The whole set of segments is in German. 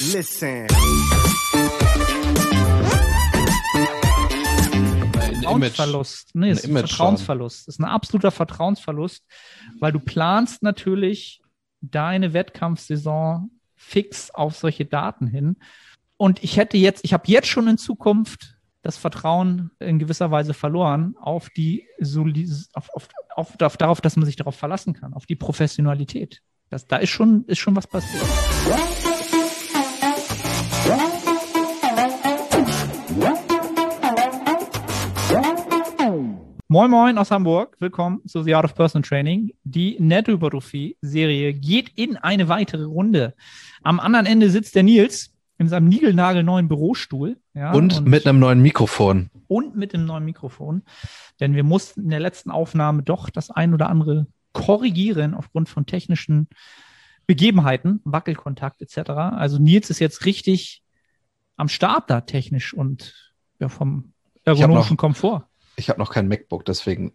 Listen. Vertrauensverlust. Nee, ist ein Vertrauensverlust. Das ist ein absoluter Vertrauensverlust, weil du planst natürlich deine Wettkampfsaison fix auf solche Daten hin. Und ich hätte jetzt, ich habe jetzt schon in Zukunft das Vertrauen in gewisser Weise verloren auf die auf, auf, auf, auf, darauf, dass man sich darauf verlassen kann, auf die Professionalität. Das, da ist schon, ist schon was passiert. Moin Moin aus Hamburg, willkommen zu The Art of Personal Training. Die Nettohypertrophie-Serie geht in eine weitere Runde. Am anderen Ende sitzt der Nils in seinem niegelnagelneuen Bürostuhl. Ja, und, und, mit einem neuen Mikrofon. Und mit einem neuen Mikrofon. Denn wir mussten in der letzten Aufnahme doch das ein oder andere korrigieren aufgrund von technischen Begebenheiten, Wackelkontakt etc. Also Nils ist jetzt richtig am Start da technisch und ja, vom ergonomischen Komfort. Ich habe noch kein MacBook, deswegen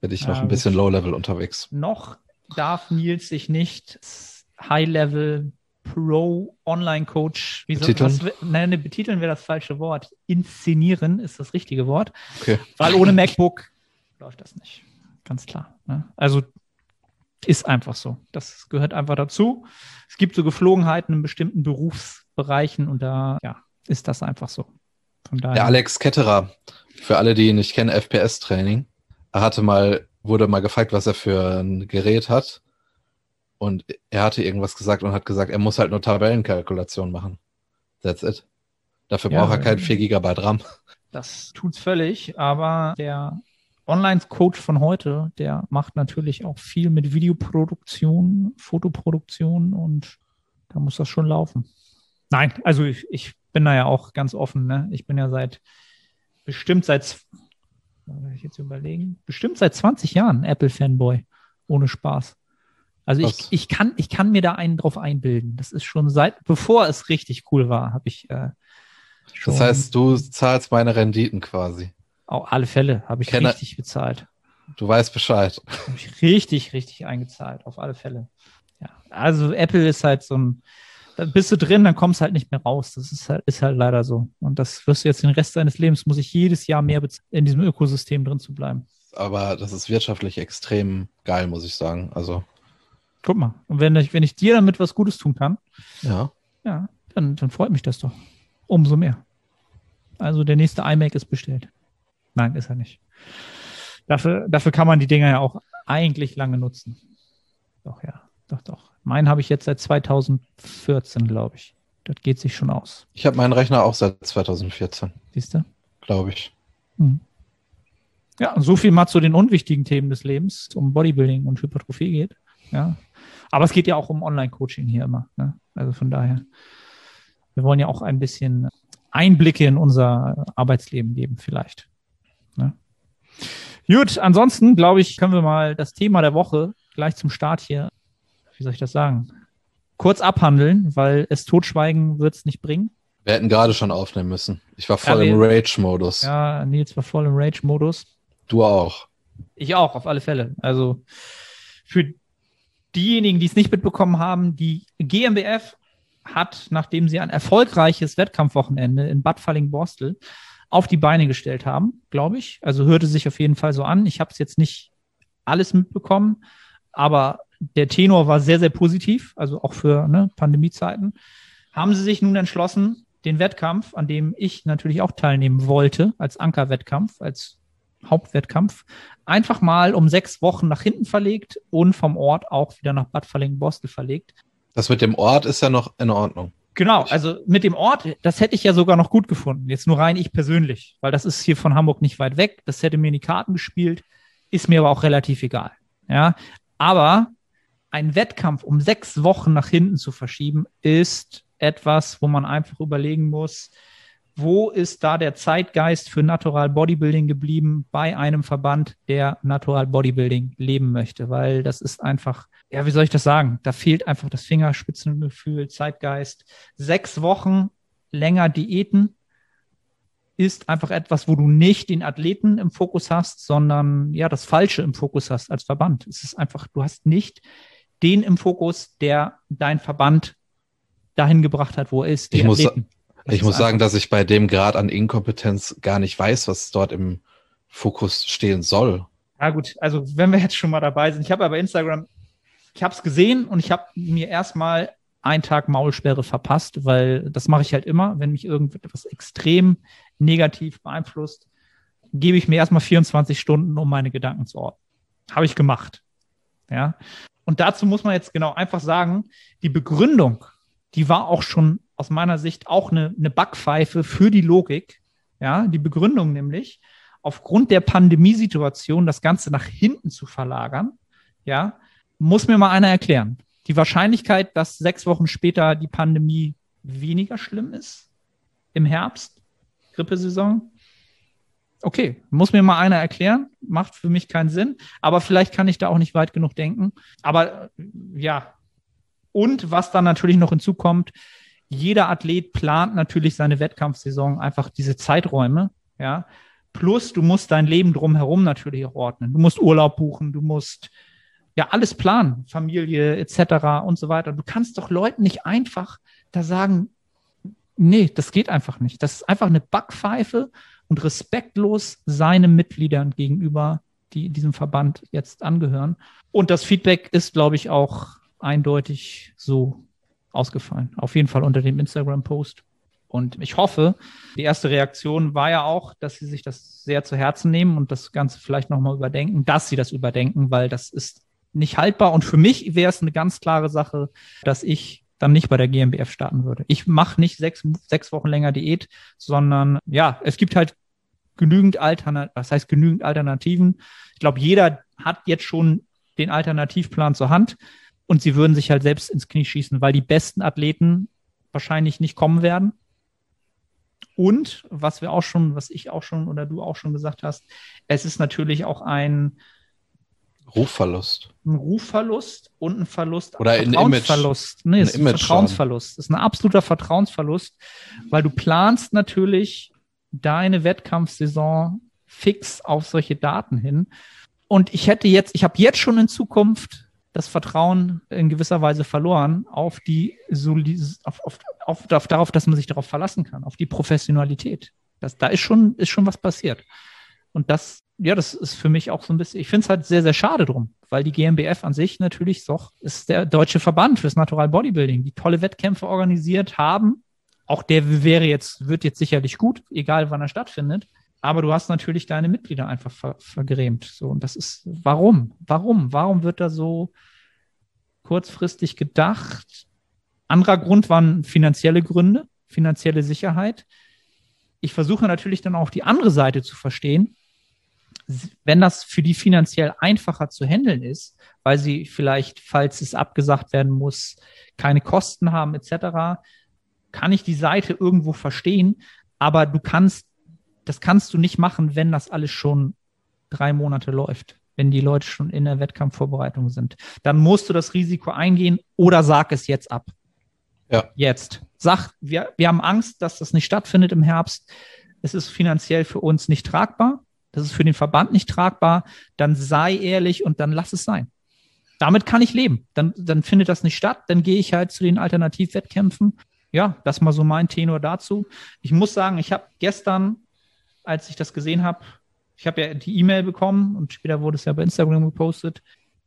bin ich noch ja, ein bisschen Low-Level unterwegs. Noch darf Nils sich nicht High-Level Pro Online Coach wie betiteln? Was, nein, betiteln wäre das falsche Wort. Inszenieren ist das richtige Wort. Okay. Weil ohne MacBook läuft das nicht. Ganz klar. Ne? Also ist einfach so. Das gehört einfach dazu. Es gibt so Geflogenheiten in bestimmten Berufsbereichen und da ja, ist das einfach so. Von daher. Der Alex Ketterer für alle, die ihn nicht kennen, FPS-Training. Er hatte mal, wurde mal gefragt, was er für ein Gerät hat. Und er hatte irgendwas gesagt und hat gesagt, er muss halt nur Tabellenkalkulation machen. That's it. Dafür ja, braucht er kein 4 GB RAM. Das tut's völlig, aber der Online-Coach von heute, der macht natürlich auch viel mit Videoproduktion, Fotoproduktion und da muss das schon laufen. Nein, also ich, ich bin da ja auch ganz offen. Ne? Ich bin ja seit bestimmt seit, ich jetzt überlegen, bestimmt seit 20 Jahren Apple-Fanboy. Ohne Spaß. Also ich, ich, kann, ich kann mir da einen drauf einbilden. Das ist schon seit, bevor es richtig cool war, habe ich äh, schon. Das heißt, du zahlst meine Renditen quasi. Auf alle Fälle habe ich Kenne, richtig bezahlt. Du weißt Bescheid. Habe ich richtig, richtig eingezahlt, auf alle Fälle. Ja, also Apple ist halt so ein, bist du drin, dann kommst du halt nicht mehr raus. Das ist halt, ist halt leider so. Und das wirst du jetzt den Rest deines Lebens, muss ich jedes Jahr mehr in diesem Ökosystem drin zu bleiben. Aber das ist wirtschaftlich extrem geil, muss ich sagen. Also. Guck mal. Und wenn ich, wenn ich dir damit was Gutes tun kann, ja, ja dann, dann freut mich das doch. Umso mehr. Also der nächste iMac ist bestellt. Nein, ist er nicht. Dafür, dafür kann man die Dinger ja auch eigentlich lange nutzen. Doch, ja. Doch, doch. Meinen habe ich jetzt seit 2014, glaube ich. Das geht sich schon aus. Ich habe meinen Rechner auch seit 2014. Siehst du? Glaube ich. Hm. Ja, so viel mal zu den unwichtigen Themen des Lebens, um Bodybuilding und Hypertrophie geht. Ja. Aber es geht ja auch um Online-Coaching hier immer. Ne? Also von daher, wir wollen ja auch ein bisschen Einblicke in unser Arbeitsleben geben, vielleicht. Ne? Gut, ansonsten glaube ich, können wir mal das Thema der Woche gleich zum Start hier wie soll ich das sagen, kurz abhandeln, weil es Totschweigen wird es nicht bringen. Wir hätten gerade schon aufnehmen müssen. Ich war voll ja, im Rage-Modus. Ja, Nils war voll im Rage-Modus. Du auch. Ich auch, auf alle Fälle. Also für diejenigen, die es nicht mitbekommen haben, die GmbF hat, nachdem sie ein erfolgreiches Wettkampfwochenende in Bad Falling-Borstel auf die Beine gestellt haben, glaube ich. Also hörte sich auf jeden Fall so an. Ich habe es jetzt nicht alles mitbekommen, aber der Tenor war sehr, sehr positiv, also auch für ne, Pandemiezeiten. Haben sie sich nun entschlossen, den Wettkampf, an dem ich natürlich auch teilnehmen wollte, als Ankerwettkampf, als Hauptwettkampf, einfach mal um sechs Wochen nach hinten verlegt und vom Ort auch wieder nach Bad Verlingen-Borstel verlegt. Das mit dem Ort ist ja noch in Ordnung. Genau, also mit dem Ort, das hätte ich ja sogar noch gut gefunden. Jetzt nur rein ich persönlich, weil das ist hier von Hamburg nicht weit weg. Das hätte mir in die Karten gespielt, ist mir aber auch relativ egal. Ja, aber ein Wettkampf um sechs Wochen nach hinten zu verschieben, ist etwas, wo man einfach überlegen muss, wo ist da der Zeitgeist für Natural Bodybuilding geblieben bei einem Verband, der Natural Bodybuilding leben möchte? Weil das ist einfach, ja, wie soll ich das sagen? Da fehlt einfach das Fingerspitzengefühl, Zeitgeist. Sechs Wochen länger Diäten ist einfach etwas, wo du nicht den Athleten im Fokus hast, sondern ja, das Falsche im Fokus hast als Verband. Es ist einfach, du hast nicht den im Fokus, der dein Verband dahin gebracht hat, wo er ist. Ich muss, ich muss sagen, dass ich bei dem Grad an Inkompetenz gar nicht weiß, was dort im Fokus stehen soll. Ja gut, also wenn wir jetzt schon mal dabei sind, ich habe aber Instagram, ich habe es gesehen und ich habe mir erstmal einen Tag Maulsperre verpasst, weil das mache ich halt immer, wenn mich irgendetwas extrem negativ beeinflusst, gebe ich mir erstmal 24 Stunden, um meine Gedanken zu ordnen. Habe ich gemacht. Ja. Und dazu muss man jetzt genau einfach sagen, die Begründung, die war auch schon aus meiner Sicht auch eine, eine Backpfeife für die Logik. Ja, die Begründung nämlich, aufgrund der Pandemiesituation das Ganze nach hinten zu verlagern, ja, muss mir mal einer erklären. Die Wahrscheinlichkeit, dass sechs Wochen später die Pandemie weniger schlimm ist im Herbst, Grippesaison, okay, muss mir mal einer erklären, macht für mich keinen Sinn, aber vielleicht kann ich da auch nicht weit genug denken. Aber ja, und was dann natürlich noch hinzukommt, jeder Athlet plant natürlich seine Wettkampfsaison einfach diese Zeiträume, ja. Plus, du musst dein Leben drumherum natürlich auch ordnen. Du musst Urlaub buchen, du musst ja alles planen, Familie etc. und so weiter. Du kannst doch Leuten nicht einfach da sagen, nee, das geht einfach nicht. Das ist einfach eine Backpfeife und respektlos seinen Mitgliedern gegenüber, die diesem Verband jetzt angehören. Und das Feedback ist, glaube ich, auch eindeutig so ausgefallen. Auf jeden Fall unter dem Instagram-Post. Und ich hoffe, die erste Reaktion war ja auch, dass sie sich das sehr zu Herzen nehmen und das Ganze vielleicht nochmal überdenken, dass sie das überdenken, weil das ist nicht haltbar. Und für mich wäre es eine ganz klare Sache, dass ich dann nicht bei der GmbF starten würde. Ich mache nicht sechs, sechs Wochen länger Diät, sondern ja, es gibt halt genügend Alternativen, was heißt genügend Alternativen. Ich glaube, jeder hat jetzt schon den Alternativplan zur Hand und sie würden sich halt selbst ins Knie schießen, weil die besten Athleten wahrscheinlich nicht kommen werden. Und was wir auch schon, was ich auch schon oder du auch schon gesagt hast, es ist natürlich auch ein Rufverlust. Ein Rufverlust und ein Verlust. Oder ein Vertrauensverlust. Nee, es ist ein Vertrauensverlust. Es ist ein absoluter Vertrauensverlust, weil du planst natürlich deine Wettkampfsaison fix auf solche Daten hin. Und ich hätte jetzt, ich habe jetzt schon in Zukunft das Vertrauen in gewisser Weise verloren auf die auf, auf, auf, auf, darauf, dass man sich darauf verlassen kann, auf die Professionalität. Das, da ist schon, ist schon was passiert. Und das, ja, das ist für mich auch so ein bisschen, ich finde es halt sehr, sehr schade drum, weil die GmbF an sich natürlich doch ist der deutsche Verband fürs Natural Bodybuilding, die tolle Wettkämpfe organisiert haben. Auch der wäre jetzt, wird jetzt sicherlich gut, egal wann er stattfindet. Aber du hast natürlich deine Mitglieder einfach ver vergrämt. So, und das ist, warum? Warum? Warum wird da so kurzfristig gedacht? Anderer Grund waren finanzielle Gründe, finanzielle Sicherheit. Ich versuche natürlich dann auch die andere Seite zu verstehen wenn das für die finanziell einfacher zu handeln ist, weil sie vielleicht, falls es abgesagt werden muss, keine Kosten haben etc., kann ich die Seite irgendwo verstehen, aber du kannst, das kannst du nicht machen, wenn das alles schon drei Monate läuft, wenn die Leute schon in der Wettkampfvorbereitung sind. Dann musst du das Risiko eingehen oder sag es jetzt ab. Ja. Jetzt. Sag, wir, wir haben Angst, dass das nicht stattfindet im Herbst. Es ist finanziell für uns nicht tragbar das ist für den Verband nicht tragbar, dann sei ehrlich und dann lass es sein. Damit kann ich leben. Dann, dann findet das nicht statt, dann gehe ich halt zu den Alternativwettkämpfen. Ja, das mal so mein Tenor dazu. Ich muss sagen, ich habe gestern, als ich das gesehen habe, ich habe ja die E-Mail bekommen und später wurde es ja bei Instagram gepostet.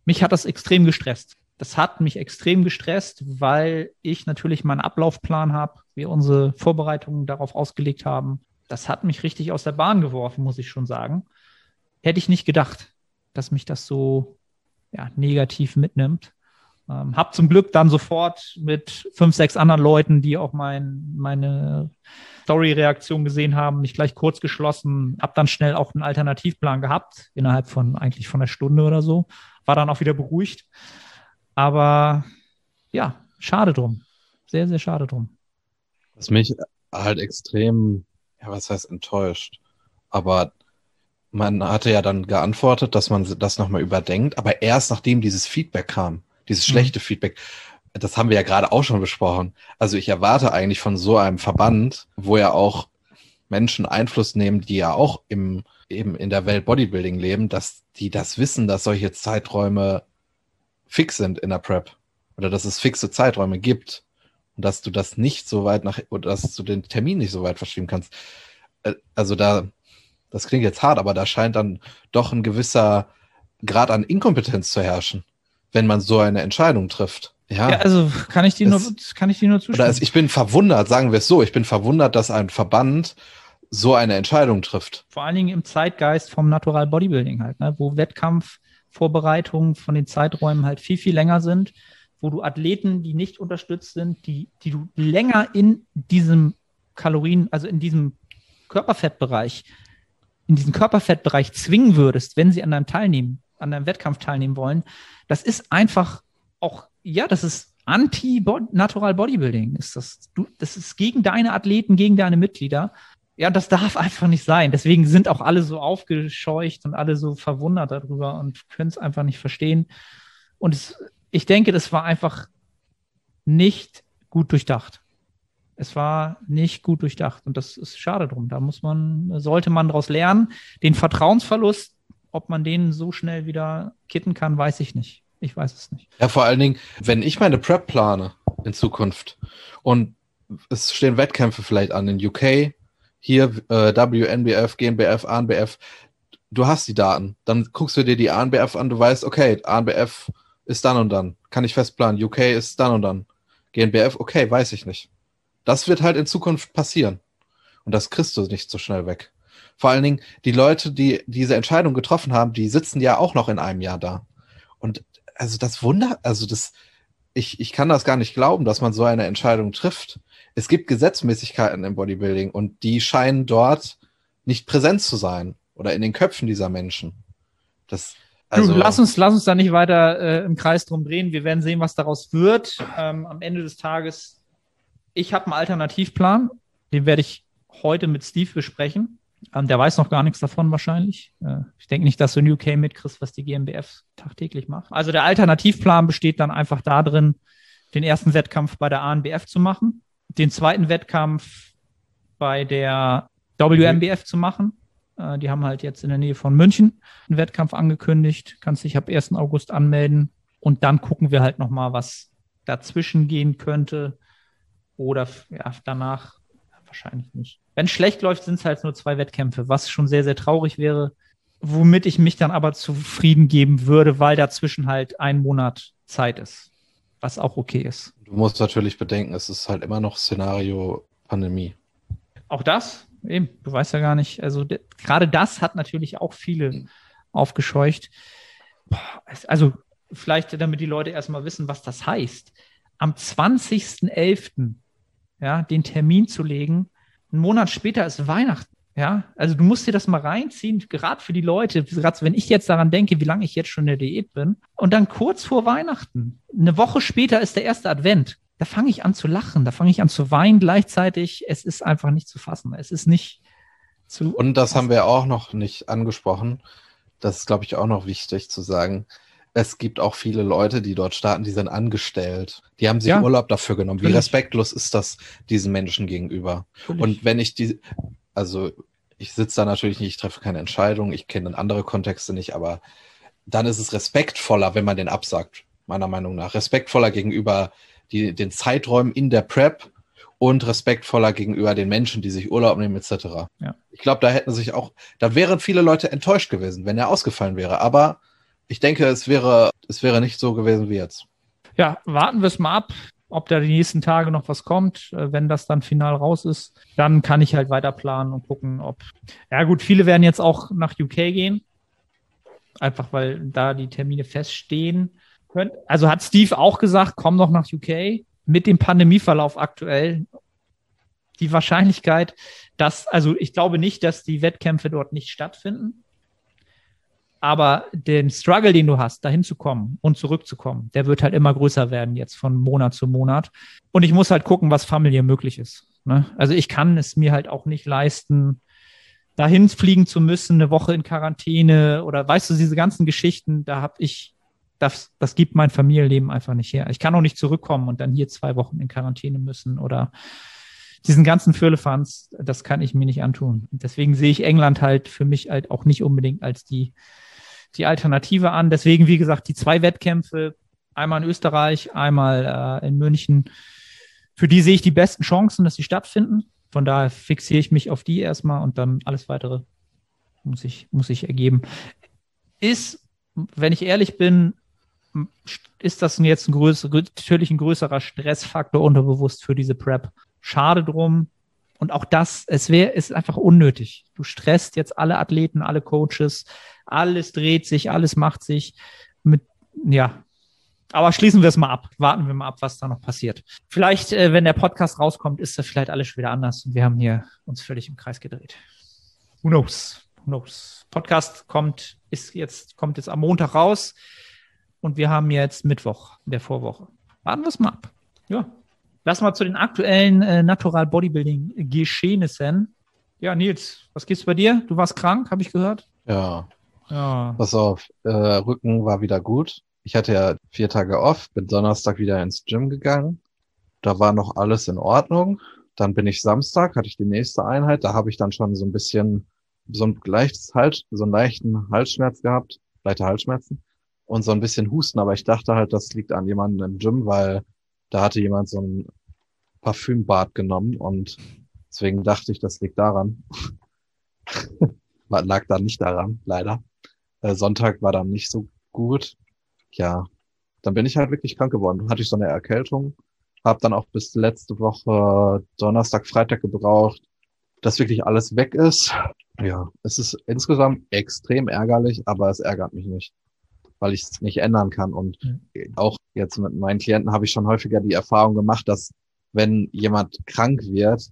Mich hat das extrem gestresst. Das hat mich extrem gestresst, weil ich natürlich meinen Ablaufplan habe, wir unsere Vorbereitungen darauf ausgelegt haben das hat mich richtig aus der Bahn geworfen, muss ich schon sagen. Hätte ich nicht gedacht, dass mich das so ja, negativ mitnimmt. Ähm, hab zum Glück dann sofort mit fünf, sechs anderen Leuten, die auch mein, meine Story-Reaktion gesehen haben, mich gleich kurz geschlossen, hab dann schnell auch einen Alternativplan gehabt, innerhalb von eigentlich von einer Stunde oder so. War dann auch wieder beruhigt. Aber ja, schade drum. Sehr, sehr schade drum. Was mich halt extrem ja, was heißt enttäuscht? Aber man hatte ja dann geantwortet, dass man das nochmal überdenkt, aber erst nachdem dieses Feedback kam, dieses mhm. schlechte mhm. Feedback, das haben wir ja gerade auch schon besprochen. Also ich erwarte eigentlich von so einem Verband, wo ja auch Menschen Einfluss nehmen, die ja auch im, eben in der Welt Bodybuilding leben, dass die das wissen, dass solche Zeiträume fix sind in der Prep oder dass es fixe Zeiträume gibt. Und dass du das nicht so weit nach, oder dass du den Termin nicht so weit verschieben kannst. Äh, also da, das klingt jetzt hart, aber da scheint dann doch ein gewisser Grad an Inkompetenz zu herrschen, wenn man so eine Entscheidung trifft. Ja, ja also kann ich dir nur, kann ich dir nur zustimmen. Also ich bin verwundert, sagen wir es so, ich bin verwundert, dass ein Verband so eine Entscheidung trifft. Vor allen Dingen im Zeitgeist vom Natural Bodybuilding halt, ne, wo Wettkampfvorbereitungen von den Zeiträumen halt viel, viel länger sind, wo du Athleten, die nicht unterstützt sind, die, die du länger in diesem Kalorien, also in diesem Körperfettbereich, in diesem Körperfettbereich zwingen würdest, wenn sie an deinem teilnehmen, an deinem Wettkampf teilnehmen wollen, das ist einfach auch, ja, das ist anti-natural Bodybuilding. Ist das, du, das ist gegen deine Athleten, gegen deine Mitglieder ja, das darf einfach nicht sein. Deswegen sind auch alle so aufgescheucht und alle so verwundert darüber und können es einfach nicht verstehen. Und es, ich denke, das war einfach nicht gut durchdacht. Es war nicht gut durchdacht und das ist schade drum. Da muss man, sollte man daraus lernen. Den Vertrauensverlust, ob man den so schnell wieder kitten kann, weiß ich nicht. Ich weiß es nicht. Ja, vor allen Dingen, wenn ich meine Prep plane in Zukunft und es stehen Wettkämpfe vielleicht an in UK, hier äh, WNBF, GmbF, ANBF, du hast die Daten. Dann guckst du dir die ANBF an, du weißt, okay, ANBF ist dann und dann. Kann ich festplanen. UK ist dann und dann. GNBF, okay, weiß ich nicht. Das wird halt in Zukunft passieren. Und das kriegst du nicht so schnell weg. Vor allen Dingen, die Leute, die diese Entscheidung getroffen haben, die sitzen ja auch noch in einem Jahr da. Und also das Wunder, also das, ich, ich kann das gar nicht glauben, dass man so eine Entscheidung trifft es gibt Gesetzmäßigkeiten im Bodybuilding und die scheinen dort nicht präsent zu sein oder in den Köpfen dieser Menschen. Das, also, du, lass uns, lass uns da nicht weiter äh, im Kreis drum drehen. Wir werden sehen, was daraus wird. Ähm, am Ende des Tages, ich habe einen Alternativplan, den werde ich heute mit Steve besprechen. Ähm, der weiß noch gar nichts davon wahrscheinlich. Äh, ich denke nicht, dass du in UK mitkriegst, was die GmbF tagtäglich macht. Also der Alternativplan besteht dann einfach darin, den ersten Wettkampf bei der ANBF zu machen den zweiten Wettkampf bei der WMBF zu machen. Äh, die haben halt jetzt in der Nähe von München einen Wettkampf angekündigt. Kannst dich ab 1. August anmelden. Und dann gucken wir halt nochmal, was dazwischen gehen könnte. Oder ja, danach wahrscheinlich nicht. Wenn es schlecht läuft, sind es halt nur zwei Wettkämpfe, was schon sehr, sehr traurig wäre. Womit ich mich dann aber zufrieden geben würde, weil dazwischen halt ein Monat Zeit ist. Was auch okay ist. Du musst natürlich bedenken, es ist halt immer noch Szenario Pandemie. Auch das, eben, du weißt ja gar nicht, also gerade das hat natürlich auch viele aufgescheucht. Also vielleicht, damit die Leute erstmal wissen, was das heißt. Am 20.11. ja, den Termin zu legen, einen Monat später ist Weihnachten. Ja, also du musst dir das mal reinziehen, gerade für die Leute, gerade wenn ich jetzt daran denke, wie lange ich jetzt schon in der Diät bin. Und dann kurz vor Weihnachten, eine Woche später ist der erste Advent. Da fange ich an zu lachen, da fange ich an zu weinen gleichzeitig. Es ist einfach nicht zu fassen. Es ist nicht zu. Und das haben wir auch noch nicht angesprochen. Das ist, glaube ich, auch noch wichtig zu sagen. Es gibt auch viele Leute, die dort starten, die sind angestellt. Die haben sich ja, Urlaub dafür genommen. Wie respektlos ist das diesen Menschen gegenüber? Natürlich. Und wenn ich die, also ich sitze da natürlich nicht, ich treffe keine Entscheidung, ich kenne andere Kontexte nicht, aber dann ist es respektvoller, wenn man den absagt, meiner Meinung nach. Respektvoller gegenüber die, den Zeiträumen in der Prep und respektvoller gegenüber den Menschen, die sich Urlaub nehmen, etc. Ja. Ich glaube, da hätten sich auch, da wären viele Leute enttäuscht gewesen, wenn er ausgefallen wäre. Aber ich denke, es wäre, es wäre nicht so gewesen wie jetzt. Ja, warten wir es mal ab ob da die nächsten Tage noch was kommt. Äh, wenn das dann final raus ist, dann kann ich halt weiter planen und gucken, ob. Ja, gut, viele werden jetzt auch nach UK gehen. Einfach weil da die Termine feststehen. Also hat Steve auch gesagt, komm noch nach UK. Mit dem Pandemieverlauf aktuell die Wahrscheinlichkeit, dass, also ich glaube nicht, dass die Wettkämpfe dort nicht stattfinden. Aber den Struggle, den du hast, dahin zu kommen und zurückzukommen, der wird halt immer größer werden jetzt von Monat zu Monat. Und ich muss halt gucken, was familiär möglich ist. Ne? Also ich kann es mir halt auch nicht leisten, dahin fliegen zu müssen, eine Woche in Quarantäne oder weißt du, diese ganzen Geschichten, da habe ich, das, das gibt mein Familienleben einfach nicht her. Ich kann auch nicht zurückkommen und dann hier zwei Wochen in Quarantäne müssen oder diesen ganzen Firlefanz, das kann ich mir nicht antun. Deswegen sehe ich England halt für mich halt auch nicht unbedingt als die die Alternative an. Deswegen, wie gesagt, die zwei Wettkämpfe, einmal in Österreich, einmal äh, in München, für die sehe ich die besten Chancen, dass sie stattfinden. Von daher fixiere ich mich auf die erstmal und dann alles weitere muss ich, muss ich ergeben. Ist, wenn ich ehrlich bin, ist das jetzt ein größer, natürlich ein größerer Stressfaktor unterbewusst für diese Prep. Schade drum. Und auch das, es wäre, ist einfach unnötig. Du stresst jetzt alle Athleten, alle Coaches, alles dreht sich, alles macht sich mit, ja. Aber schließen wir es mal ab. Warten wir mal ab, was da noch passiert. Vielleicht, äh, wenn der Podcast rauskommt, ist das vielleicht alles schon wieder anders. Und wir haben hier uns völlig im Kreis gedreht. Who knows? Who knows? Podcast kommt, ist jetzt, kommt jetzt am Montag raus. Und wir haben jetzt Mittwoch in der Vorwoche. Warten wir es mal ab. Ja. Lass mal zu den aktuellen äh, Natural Bodybuilding Geschehnissen. Ja, Nils, was gibt's bei dir? Du warst krank, habe ich gehört. Ja. Ja. Pass auf, äh, Rücken war wieder gut. Ich hatte ja vier Tage off, bin Donnerstag wieder ins Gym gegangen. Da war noch alles in Ordnung. Dann bin ich Samstag, hatte ich die nächste Einheit. Da habe ich dann schon so ein bisschen so ein leichtes Hals, so einen leichten Halsschmerz gehabt, leichte Halsschmerzen und so ein bisschen Husten, aber ich dachte halt, das liegt an jemandem im Gym, weil da hatte jemand so ein Parfümbad genommen und deswegen dachte ich, das liegt daran. lag da nicht daran, leider. Äh, Sonntag war dann nicht so gut. Ja, dann bin ich halt wirklich krank geworden. Dann hatte ich so eine Erkältung, habe dann auch bis letzte Woche Donnerstag, Freitag gebraucht, dass wirklich alles weg ist. Ja, es ist insgesamt extrem ärgerlich, aber es ärgert mich nicht weil ich es nicht ändern kann. Und mhm. auch jetzt mit meinen Klienten habe ich schon häufiger die Erfahrung gemacht, dass wenn jemand krank wird,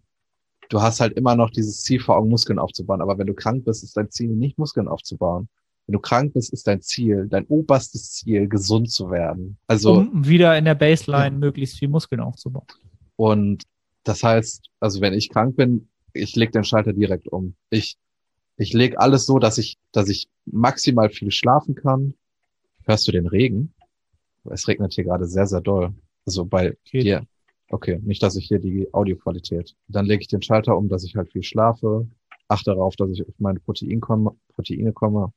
du hast halt immer noch dieses Ziel vor Augen, Muskeln aufzubauen. Aber wenn du krank bist, ist dein Ziel nicht Muskeln aufzubauen. Wenn du krank bist, ist dein Ziel, dein oberstes Ziel, gesund zu werden. Also um wieder in der Baseline ja. möglichst viel Muskeln aufzubauen. Und das heißt, also wenn ich krank bin, ich leg den Schalter direkt um. Ich ich leg alles so, dass ich dass ich maximal viel schlafen kann, Hörst du den Regen? Es regnet hier gerade sehr, sehr doll. Also bei Geht. dir. Okay, nicht, dass ich hier die Audioqualität. Dann lege ich den Schalter um, dass ich halt viel schlafe. Achte darauf, dass ich auf meine Protein komme, Proteine komme.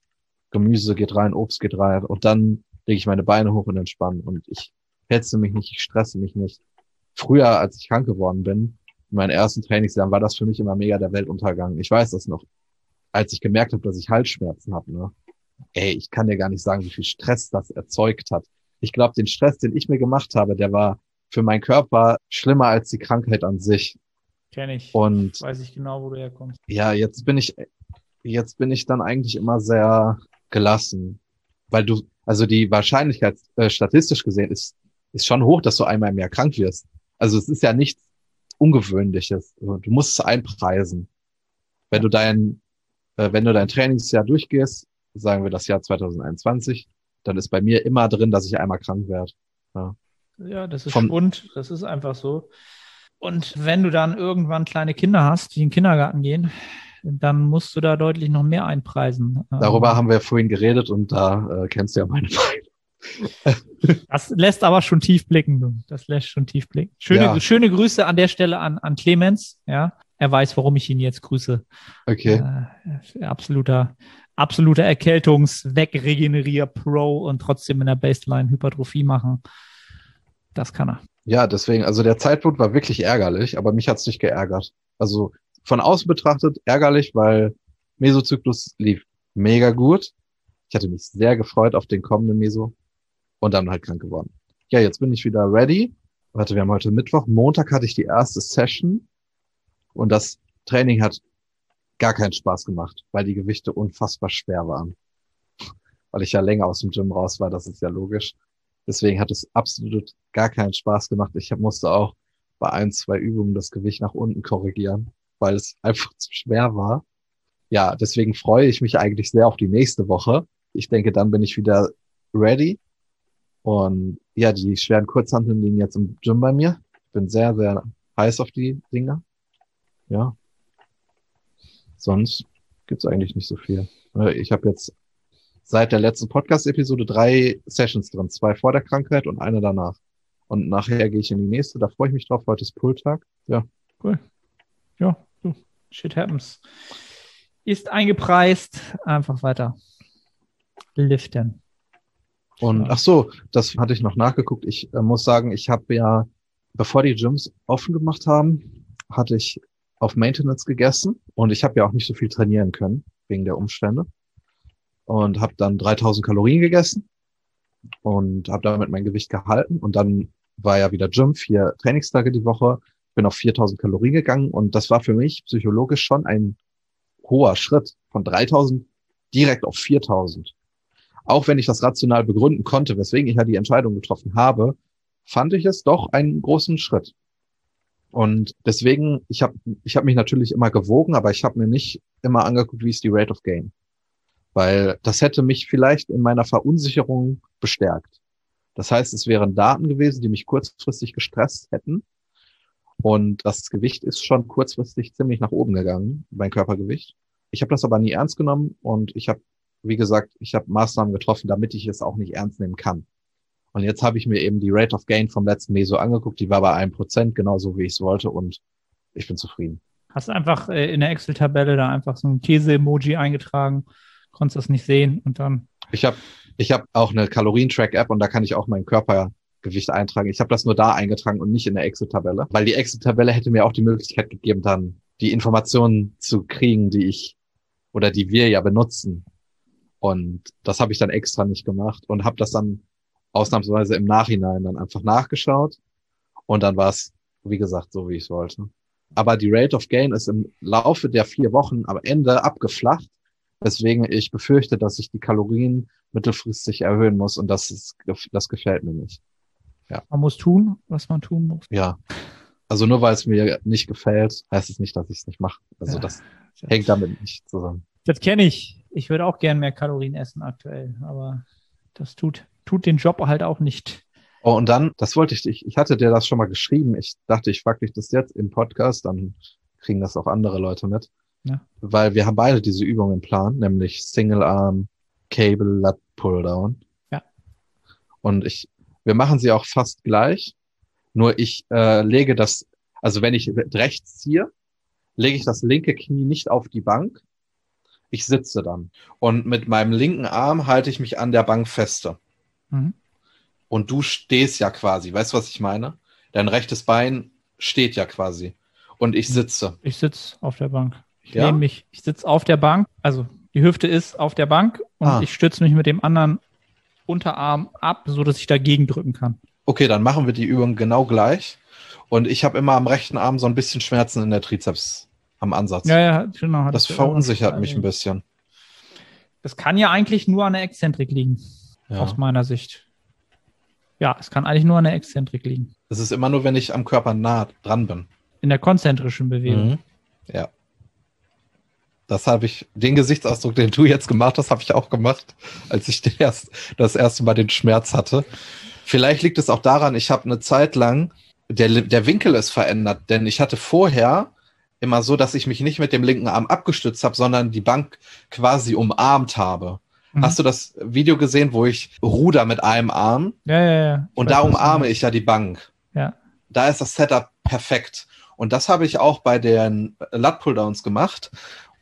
Gemüse geht rein, Obst geht rein. Und dann lege ich meine Beine hoch und entspanne. Und ich hetze mich nicht, ich stresse mich nicht. Früher, als ich krank geworden bin, in meinen ersten Trainingsjahren, war das für mich immer mega der Weltuntergang. Ich weiß das noch, als ich gemerkt habe, dass ich Halsschmerzen habe. Ne? Ey, ich kann dir gar nicht sagen, wie viel Stress das erzeugt hat. Ich glaube, den Stress, den ich mir gemacht habe, der war für meinen Körper schlimmer als die Krankheit an sich. Kenne ich. Und weiß ich genau, wo du herkommst. Ja, jetzt bin ich, jetzt bin ich dann eigentlich immer sehr gelassen, weil du, also die Wahrscheinlichkeit äh, statistisch gesehen ist, ist schon hoch, dass du einmal im Jahr krank wirst. Also es ist ja nichts Ungewöhnliches. Du musst es einpreisen. Wenn du dein, äh, wenn du dein Trainingsjahr durchgehst, sagen wir das Jahr 2021, dann ist bei mir immer drin, dass ich einmal krank werde. Ja. ja, das ist Vom, Spund, das ist einfach so. Und wenn du dann irgendwann kleine Kinder hast, die in den Kindergarten gehen, dann musst du da deutlich noch mehr einpreisen. Darüber ähm, haben wir vorhin geredet und da äh, kennst du ja meine Meinung. das lässt aber schon tief blicken. Das lässt schon tief blicken. Schöne, ja. schöne Grüße an der Stelle an, an Clemens. Ja, er weiß, warum ich ihn jetzt grüße. Okay. Äh, absoluter absoluter Erkältungs-Wegregenerier-Pro und trotzdem in der Baseline Hypertrophie machen. Das kann er. Ja, deswegen, also der Zeitpunkt war wirklich ärgerlich, aber mich hat's nicht geärgert. Also von außen betrachtet ärgerlich, weil Mesozyklus lief mega gut. Ich hatte mich sehr gefreut auf den kommenden Meso und dann halt krank geworden. Ja, jetzt bin ich wieder ready. Warte, wir haben heute Mittwoch. Montag hatte ich die erste Session und das Training hat gar keinen Spaß gemacht, weil die Gewichte unfassbar schwer waren. Weil ich ja länger aus dem Gym raus war, das ist ja logisch. Deswegen hat es absolut gar keinen Spaß gemacht. Ich musste auch bei ein, zwei Übungen das Gewicht nach unten korrigieren, weil es einfach zu schwer war. Ja, deswegen freue ich mich eigentlich sehr auf die nächste Woche. Ich denke, dann bin ich wieder ready. Und ja, die schweren Kurzhanteln liegen jetzt im Gym bei mir. Ich bin sehr, sehr heiß auf die Dinger. Ja, sonst gibt's eigentlich nicht so viel. Äh, ich habe jetzt seit der letzten Podcast-Episode drei Sessions drin. Zwei vor der Krankheit und eine danach. Und nachher gehe ich in die nächste. Da freue ich mich drauf. Heute ist Pulltag. Ja. Cool. Ja, du. Shit happens. Ist eingepreist. Einfach weiter liften. Und ach so, das hatte ich noch nachgeguckt. Ich äh, muss sagen, ich habe ja bevor die Gyms offen gemacht haben, hatte ich auf Maintenance gegessen und ich habe ja auch nicht so viel trainieren können wegen der Umstände und habe dann 3000 Kalorien gegessen und habe damit mein Gewicht gehalten und dann war ja wieder Gym, vier Trainingstage die Woche, bin auf 4000 Kalorien gegangen und das war für mich psychologisch schon ein hoher Schritt von 3000 direkt auf 4000. Auch wenn ich das rational begründen konnte, weswegen ich ja die Entscheidung getroffen habe, fand ich es doch einen großen Schritt. Und deswegen, ich habe ich hab mich natürlich immer gewogen, aber ich habe mir nicht immer angeguckt, wie ist die Rate of Gain. Weil das hätte mich vielleicht in meiner Verunsicherung bestärkt. Das heißt, es wären Daten gewesen, die mich kurzfristig gestresst hätten. Und das Gewicht ist schon kurzfristig ziemlich nach oben gegangen, mein Körpergewicht. Ich habe das aber nie ernst genommen und ich habe, wie gesagt, ich habe Maßnahmen getroffen, damit ich es auch nicht ernst nehmen kann. Und jetzt habe ich mir eben die Rate of Gain vom letzten Meso angeguckt. Die war bei einem Prozent, genauso wie ich es wollte. Und ich bin zufrieden. Hast einfach äh, in der Excel-Tabelle da einfach so ein Käse-Emoji eingetragen, konntest das nicht sehen und dann. Ich habe ich hab auch eine Kalorien-Track-App und da kann ich auch mein Körpergewicht eintragen. Ich habe das nur da eingetragen und nicht in der Excel-Tabelle, weil die Excel-Tabelle hätte mir auch die Möglichkeit gegeben, dann die Informationen zu kriegen, die ich oder die wir ja benutzen. Und das habe ich dann extra nicht gemacht und habe das dann ausnahmsweise im Nachhinein dann einfach nachgeschaut und dann war es, wie gesagt, so wie ich es wollte. Aber die Rate of Gain ist im Laufe der vier Wochen am Ende abgeflacht, weswegen ich befürchte, dass ich die Kalorien mittelfristig erhöhen muss und das ist, das gefällt mir nicht. Ja. Man muss tun, was man tun muss. Ja. Also nur weil es mir nicht gefällt, heißt es nicht, dass ich es nicht mache. Also ja. das hängt damit nicht zusammen. Das kenne ich. Ich würde auch gern mehr Kalorien essen aktuell, aber das tut tut den Job halt auch nicht. Oh, und dann, das wollte ich, ich, ich hatte dir das schon mal geschrieben. Ich dachte, ich frage dich das jetzt im Podcast, dann kriegen das auch andere Leute mit. Ja. Weil wir haben beide diese Übungen im Plan, nämlich Single Arm, Cable, Lat Pull Down. Ja. Und ich, wir machen sie auch fast gleich. Nur ich äh, lege das, also wenn ich rechts ziehe, lege ich das linke Knie nicht auf die Bank. Ich sitze dann. Und mit meinem linken Arm halte ich mich an der Bank feste. Mhm. Und du stehst ja quasi, weißt du, was ich meine? Dein rechtes Bein steht ja quasi. Und ich sitze. Ich sitze auf der Bank. Ich ja? mich, ich sitze auf der Bank, also die Hüfte ist auf der Bank und ah. ich stütze mich mit dem anderen Unterarm ab, so dass ich dagegen drücken kann. Okay, dann machen wir die Übung genau gleich. Und ich habe immer am rechten Arm so ein bisschen Schmerzen in der Trizeps am Ansatz. Ja, ja, genau. Das verunsichert mich ein bisschen. Das kann ja eigentlich nur an der Exzentrik liegen ja. aus meiner Sicht. Ja, es kann eigentlich nur an der Exzentrik liegen. Das ist immer nur, wenn ich am Körper nah dran bin. In der konzentrischen Bewegung. Mhm. Ja. Das habe ich, den Gesichtsausdruck, den du jetzt gemacht hast, habe ich auch gemacht, als ich erst, das erste Mal den Schmerz hatte. Vielleicht liegt es auch daran, ich habe eine Zeit lang, der, der Winkel ist verändert, denn ich hatte vorher immer so, dass ich mich nicht mit dem linken Arm abgestützt habe, sondern die Bank quasi umarmt habe. Mhm. Hast du das Video gesehen, wo ich ruder mit einem Arm? Ja, ja, ja. und da umarme ich ja die Bank. Ja. Da ist das Setup perfekt. Und das habe ich auch bei den Lat-Pulldowns gemacht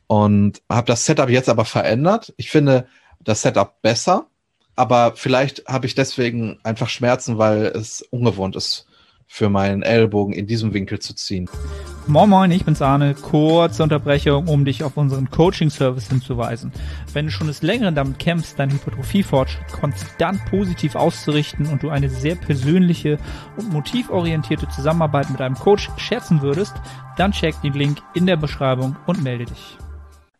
und habe das Setup jetzt aber verändert. Ich finde das Setup besser, aber vielleicht habe ich deswegen einfach Schmerzen, weil es ungewohnt ist für meinen Ellbogen in diesem Winkel zu ziehen. Moin Moin, ich bin's Arne. Kurze Unterbrechung, um dich auf unseren Coaching-Service hinzuweisen. Wenn du schon des Längeren damit kämpfst, deinen Hypertrophie-Fortschritt konstant positiv auszurichten und du eine sehr persönliche und motivorientierte Zusammenarbeit mit einem Coach schätzen würdest, dann check den Link in der Beschreibung und melde dich.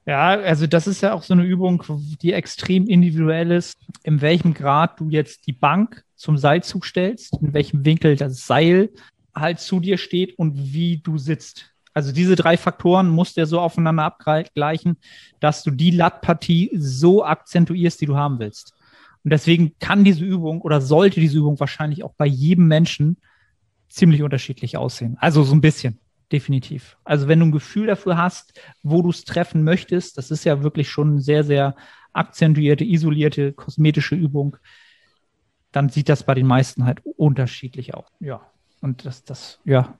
Ja, also das ist ja auch so eine Übung, die extrem individuell ist, in welchem Grad du jetzt die Bank zum Seilzug stellst, in welchem Winkel das Seil halt zu dir steht und wie du sitzt. Also diese drei Faktoren musst du ja so aufeinander abgleichen, dass du die Lattpartie so akzentuierst, die du haben willst. Und deswegen kann diese Übung oder sollte diese Übung wahrscheinlich auch bei jedem Menschen ziemlich unterschiedlich aussehen. Also so ein bisschen, definitiv. Also wenn du ein Gefühl dafür hast, wo du es treffen möchtest, das ist ja wirklich schon eine sehr, sehr akzentuierte, isolierte, kosmetische Übung, dann sieht das bei den meisten halt unterschiedlich aus. Ja. Und das, das, ja,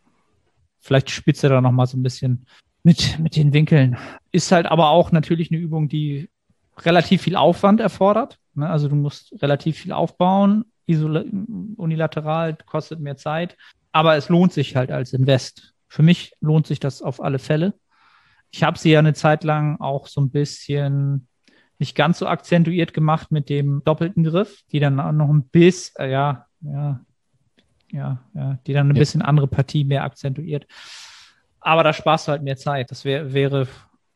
vielleicht spitze da noch mal so ein bisschen mit, mit den Winkeln. Ist halt aber auch natürlich eine Übung, die relativ viel Aufwand erfordert. Ne? Also du musst relativ viel aufbauen, unilateral, kostet mehr Zeit. aber es lohnt sich halt als Invest. Für mich lohnt sich das auf alle Fälle. Ich habe sie ja eine Zeit lang auch so ein bisschen nicht ganz so akzentuiert gemacht mit dem doppelten Griff, die dann auch noch ein bisschen, äh, ja, ja, ja, ja, die dann ein ja. bisschen andere Partie mehr akzentuiert. Aber da sparst du halt mehr Zeit. Das wär, wäre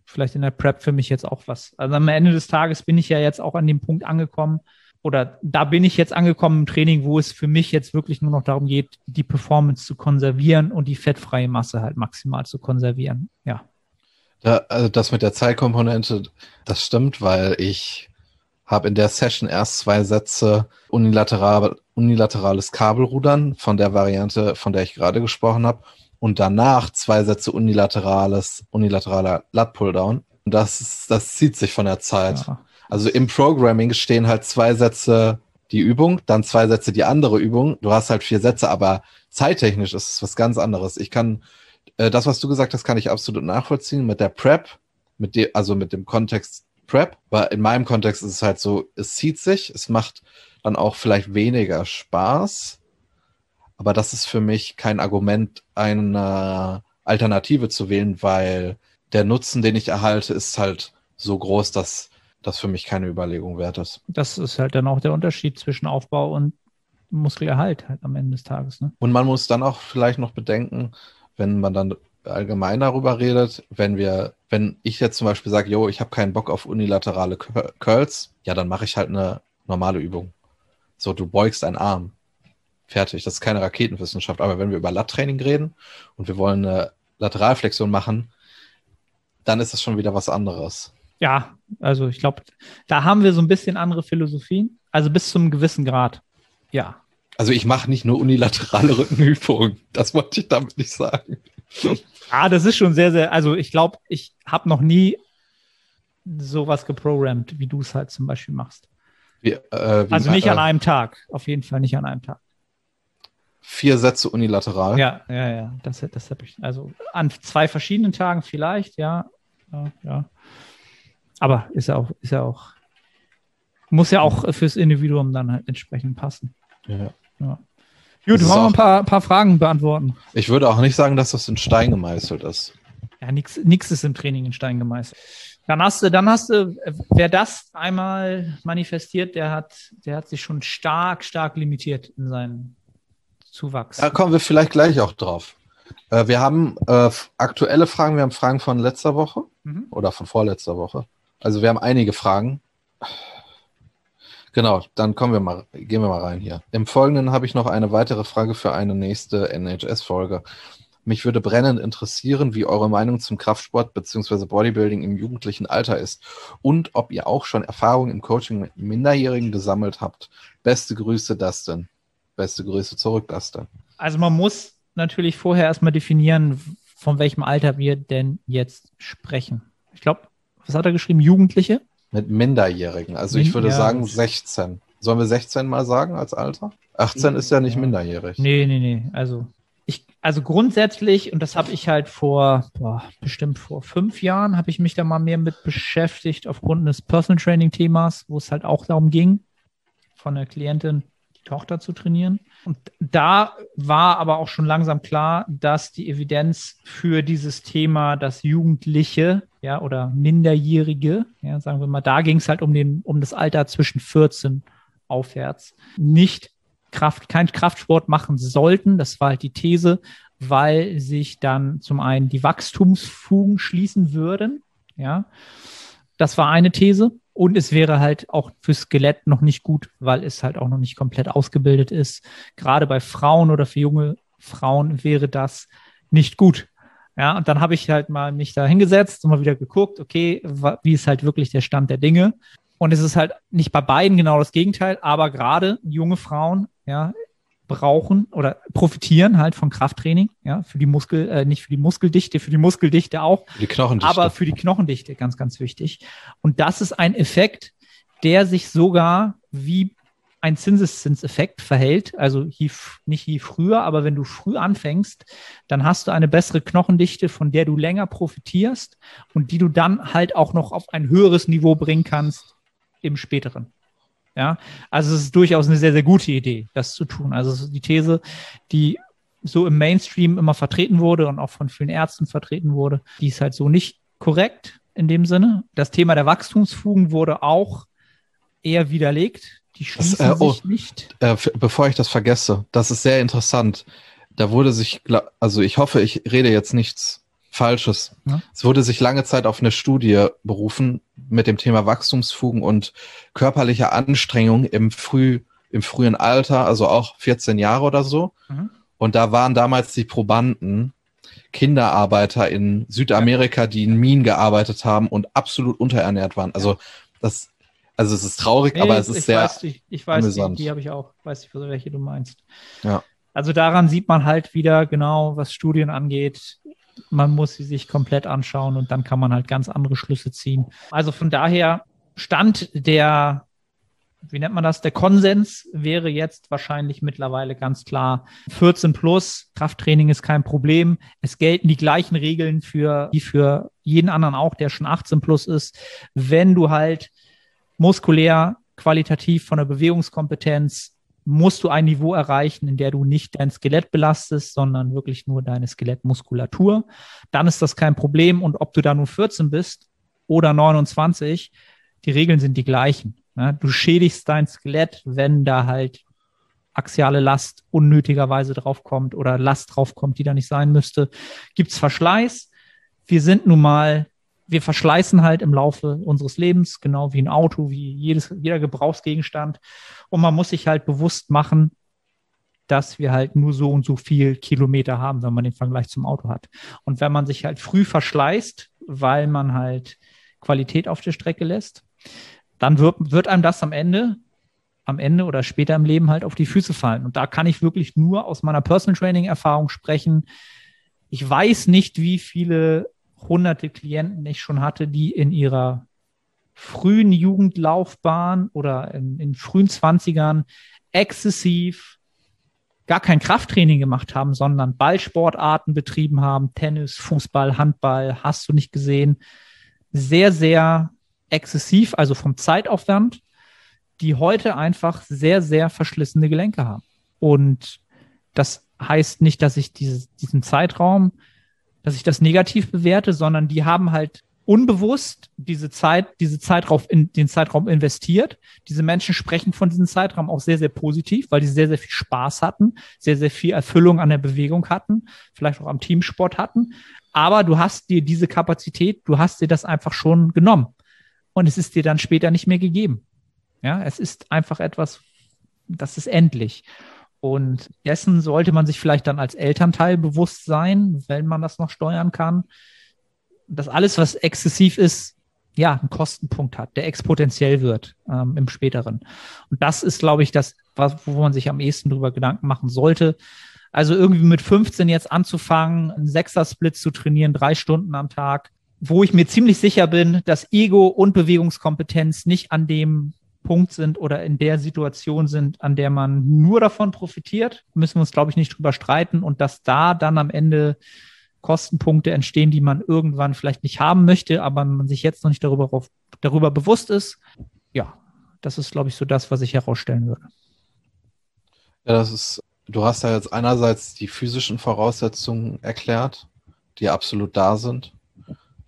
vielleicht in der Prep für mich jetzt auch was. Also am Ende des Tages bin ich ja jetzt auch an dem Punkt angekommen, oder da bin ich jetzt angekommen im Training, wo es für mich jetzt wirklich nur noch darum geht, die Performance zu konservieren und die fettfreie Masse halt maximal zu konservieren. Ja. Ja also das mit der Zeitkomponente, das stimmt, weil ich habe in der Session erst zwei Sätze unilateral, unilaterales Kabelrudern von der Variante, von der ich gerade gesprochen habe, und danach zwei Sätze unilaterales, unilateraler Lat Pulldown. Und das, das zieht sich von der Zeit. Ja. Also im Programming stehen halt zwei Sätze die Übung, dann zwei Sätze die andere Übung. Du hast halt vier Sätze, aber zeittechnisch ist es was ganz anderes. Ich kann, äh, das, was du gesagt hast, kann ich absolut nachvollziehen mit der Prep, mit dem, also mit dem Kontext Prep. Aber in meinem Kontext ist es halt so, es zieht sich, es macht dann auch vielleicht weniger Spaß. Aber das ist für mich kein Argument, eine Alternative zu wählen, weil der Nutzen, den ich erhalte, ist halt so groß, dass das für mich keine Überlegung wert ist. Das ist halt dann auch der Unterschied zwischen Aufbau und Muskelerhalt halt am Ende des Tages. Ne? Und man muss dann auch vielleicht noch bedenken, wenn man dann allgemein darüber redet, wenn wir, wenn ich jetzt zum Beispiel sage, yo, ich habe keinen Bock auf unilaterale Curls, ja, dann mache ich halt eine normale Übung. So, du beugst einen Arm. Fertig. Das ist keine Raketenwissenschaft. Aber wenn wir über Lat-Training reden und wir wollen eine Lateralflexion machen, dann ist das schon wieder was anderes. Ja, also ich glaube, da haben wir so ein bisschen andere Philosophien. Also bis zum gewissen Grad. Ja. Also ich mache nicht nur unilaterale Rückenübungen. Das wollte ich damit nicht sagen. Ah, das ist schon sehr, sehr, also ich glaube, ich habe noch nie sowas geprogrammt, wie du es halt zum Beispiel machst. Wie, äh, wie also nicht äh, an einem Tag. Auf jeden Fall nicht an einem Tag. Vier Sätze unilateral. Ja, ja, ja. Das, das habe ich. Also an zwei verschiedenen Tagen vielleicht, ja. Ja, ja. Aber ist ja auch, ist ja auch, muss ja auch fürs Individuum dann halt entsprechend passen. Ja. Ja. Gut, wollen wir ein paar, paar Fragen beantworten. Ich würde auch nicht sagen, dass das in Stein gemeißelt ist. Ja, nichts ist im Training in Stein gemeißelt. Dann hast du, dann hast du, wer das einmal manifestiert, der hat, der hat sich schon stark, stark limitiert in seinem Zuwachs. Da kommen wir vielleicht gleich auch drauf. Äh, wir haben äh, aktuelle Fragen, wir haben Fragen von letzter Woche mhm. oder von vorletzter Woche. Also wir haben einige Fragen. Genau, dann kommen wir mal, gehen wir mal rein hier. Im Folgenden habe ich noch eine weitere Frage für eine nächste NHS-Folge. Mich würde brennend interessieren, wie eure Meinung zum Kraftsport bzw. Bodybuilding im jugendlichen Alter ist und ob ihr auch schon Erfahrungen im Coaching mit Minderjährigen gesammelt habt. Beste Grüße, Dustin. Beste Grüße zurück, Dustin. Also man muss natürlich vorher erstmal definieren, von welchem Alter wir denn jetzt sprechen. Ich glaube, was hat er geschrieben? Jugendliche? Mit Minderjährigen. Also ich würde ja, sagen 16. Sollen wir 16 mal sagen als Alter? 18 ist ja nicht minderjährig. Nee, nee, nee. Also ich, also grundsätzlich, und das habe ich halt vor, boah, bestimmt vor fünf Jahren, habe ich mich da mal mehr mit beschäftigt aufgrund des Personal Training Themas, wo es halt auch darum ging, von der Klientin Tochter zu trainieren. Und da war aber auch schon langsam klar, dass die Evidenz für dieses Thema, dass Jugendliche, ja, oder Minderjährige, ja, sagen wir mal, da ging es halt um den, um das Alter zwischen 14 aufwärts, nicht Kraft, kein Kraftsport machen sollten. Das war halt die These, weil sich dann zum einen die Wachstumsfugen schließen würden, ja. Das war eine These. Und es wäre halt auch fürs Skelett noch nicht gut, weil es halt auch noch nicht komplett ausgebildet ist. Gerade bei Frauen oder für junge Frauen wäre das nicht gut. Ja, und dann habe ich halt mal mich da hingesetzt und mal wieder geguckt, okay, wie ist halt wirklich der Stand der Dinge? Und es ist halt nicht bei beiden genau das Gegenteil, aber gerade junge Frauen, ja, brauchen oder profitieren halt von Krafttraining, ja, für die Muskel, äh, nicht für die Muskeldichte, für die Muskeldichte auch, die Knochendichte. aber für die Knochendichte ganz, ganz wichtig. Und das ist ein Effekt, der sich sogar wie ein Zinseszinseffekt verhält. Also je, nicht je früher, aber wenn du früh anfängst, dann hast du eine bessere Knochendichte, von der du länger profitierst und die du dann halt auch noch auf ein höheres Niveau bringen kannst im späteren. Ja, also es ist durchaus eine sehr, sehr gute Idee, das zu tun. Also die These, die so im Mainstream immer vertreten wurde und auch von vielen Ärzten vertreten wurde. Die ist halt so nicht korrekt in dem Sinne. Das Thema der Wachstumsfugen wurde auch eher widerlegt. Die schließen Das, äh, oh, sich nicht. Äh, bevor ich das vergesse, das ist sehr interessant. Da wurde sich, also ich hoffe, ich rede jetzt nichts Falsches. Ja. Es wurde sich lange Zeit auf eine Studie berufen mit dem Thema Wachstumsfugen und körperliche Anstrengung im früh, im frühen Alter, also auch 14 Jahre oder so. Mhm. Und da waren damals die Probanden Kinderarbeiter in Südamerika, die in Minen gearbeitet haben und absolut unterernährt waren. Also das, also es ist traurig, Nee, aber es ist sehr, Weiß, ich, ich weiß, die, die habe ich auch. Weiß nicht, welche du meinst. Ja. Also daran sieht man halt wieder genau, was Studien angeht. Man muss sie sich komplett anschauen und dann kann man halt ganz andere Schlüsse ziehen. Also von daher stand der, wie nennt man das? Der Konsens wäre jetzt wahrscheinlich mittlerweile ganz klar 14 plus. Krafttraining ist kein Problem. Es gelten die gleichen Regeln für, wie für jeden anderen auch, der schon 18 plus ist. Wenn du halt muskulär, qualitativ von der Bewegungskompetenz musst du ein Niveau erreichen, in der du nicht dein Skelett belastest, sondern wirklich nur deine Skelettmuskulatur. Dann ist das kein Problem. Und ob du da nur 14 bist oder 29, die Regeln sind die gleichen. Du schädigst dein Skelett, wenn da halt axiale Last unnötigerweise draufkommt oder Last draufkommt, die da nicht sein müsste. Gibt's Verschleiß? Wir sind nun mal wir verschleißen halt im Laufe unseres Lebens, genau wie ein Auto, wie jedes, jeder Gebrauchsgegenstand. Und man muss sich halt bewusst machen, dass wir halt nur so und so viel Kilometer haben, wenn man den Vergleich zum Auto hat. Und wenn man sich halt früh verschleißt, weil man halt Qualität auf der Strecke lässt, dann wird, wird einem das am Ende, am Ende oder später im Leben halt auf die Füße fallen. Und da kann ich wirklich nur aus meiner Personal Training Erfahrung sprechen. Ich weiß nicht, wie viele hunderte Klienten ich schon hatte, die in ihrer frühen Jugendlaufbahn oder in, in frühen Zwanzigern exzessiv gar kein Krafttraining gemacht haben, sondern Ballsportarten betrieben haben, Tennis, Fußball, Handball, hast du nicht gesehen. Sehr, sehr exzessiv, also vom Zeitaufwand, die heute einfach sehr, sehr verschlissene Gelenke haben. Und das heißt nicht, dass ich dieses, diesen Zeitraum dass ich das negativ bewerte, sondern die haben halt unbewusst diese Zeit, diese Zeitraum in den Zeitraum investiert. Diese Menschen sprechen von diesem Zeitraum auch sehr, sehr positiv, weil die sehr, sehr viel Spaß hatten, sehr, sehr viel Erfüllung an der Bewegung hatten, vielleicht auch am Teamsport hatten. Aber du hast dir diese Kapazität, du hast dir das einfach schon genommen. Und es ist dir dann später nicht mehr gegeben. Ja, es ist einfach etwas, das ist endlich. Und dessen sollte man sich vielleicht dann als Elternteil bewusst sein, wenn man das noch steuern kann, dass alles, was exzessiv ist, ja, einen Kostenpunkt hat, der exponentiell wird ähm, im späteren. Und das ist, glaube ich, das, was, wo man sich am ehesten drüber Gedanken machen sollte. Also irgendwie mit 15 jetzt anzufangen, einen Sechser-Split zu trainieren, drei Stunden am Tag, wo ich mir ziemlich sicher bin, dass Ego und Bewegungskompetenz nicht an dem Punkt sind oder in der Situation sind, an der man nur davon profitiert, müssen wir uns, glaube ich, nicht drüber streiten und dass da dann am Ende Kostenpunkte entstehen, die man irgendwann vielleicht nicht haben möchte, aber man sich jetzt noch nicht darüber, darüber bewusst ist. Ja, das ist, glaube ich, so das, was ich herausstellen würde. Ja, das ist, du hast ja jetzt einerseits die physischen Voraussetzungen erklärt, die absolut da sind,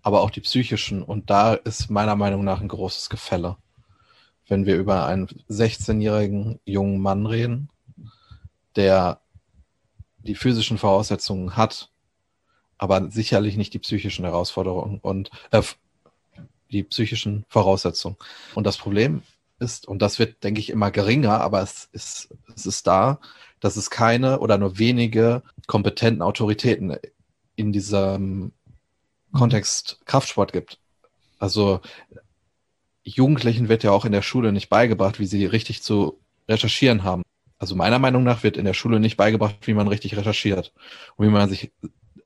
aber auch die psychischen. Und da ist meiner Meinung nach ein großes Gefälle wenn wir über einen 16-jährigen jungen Mann reden, der die physischen Voraussetzungen hat, aber sicherlich nicht die psychischen Herausforderungen und äh, die psychischen Voraussetzungen. Und das Problem ist, und das wird, denke ich, immer geringer, aber es ist, es ist da, dass es keine oder nur wenige kompetenten Autoritäten in diesem Kontext Kraftsport gibt. Also Jugendlichen wird ja auch in der Schule nicht beigebracht, wie sie richtig zu recherchieren haben. Also meiner Meinung nach wird in der Schule nicht beigebracht, wie man richtig recherchiert und wie man sich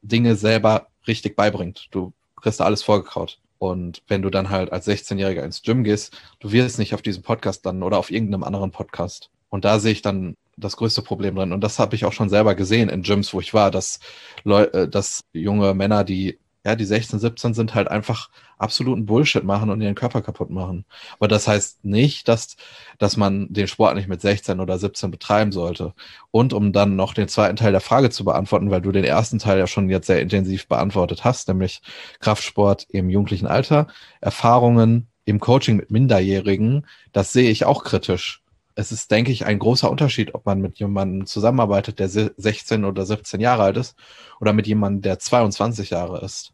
Dinge selber richtig beibringt. Du kriegst da alles vorgekaut. Und wenn du dann halt als 16-Jähriger ins Gym gehst, du wirst nicht auf diesem Podcast dann oder auf irgendeinem anderen Podcast. Und da sehe ich dann das größte Problem drin. Und das habe ich auch schon selber gesehen in Gyms, wo ich war, dass Leute, dass junge Männer, die Ja, die 16, 17 sind halt einfach absoluten Bullshit machen und ihren Körper kaputt machen. Aber das heißt nicht, dass, dass man den Sport nicht mit 16 oder 17 betreiben sollte. Und um dann noch den zweiten Teil der Frage zu beantworten, weil du den ersten Teil ja schon jetzt sehr intensiv beantwortet hast, nämlich Kraftsport im jugendlichen Alter, Erfahrungen im Coaching mit Minderjährigen, das sehe ich auch kritisch. Es ist, denke ich, ein großer Unterschied, ob man mit jemandem zusammenarbeitet, der 16 oder 17 Jahre alt ist oder mit jemandem, der 22 Jahre ist.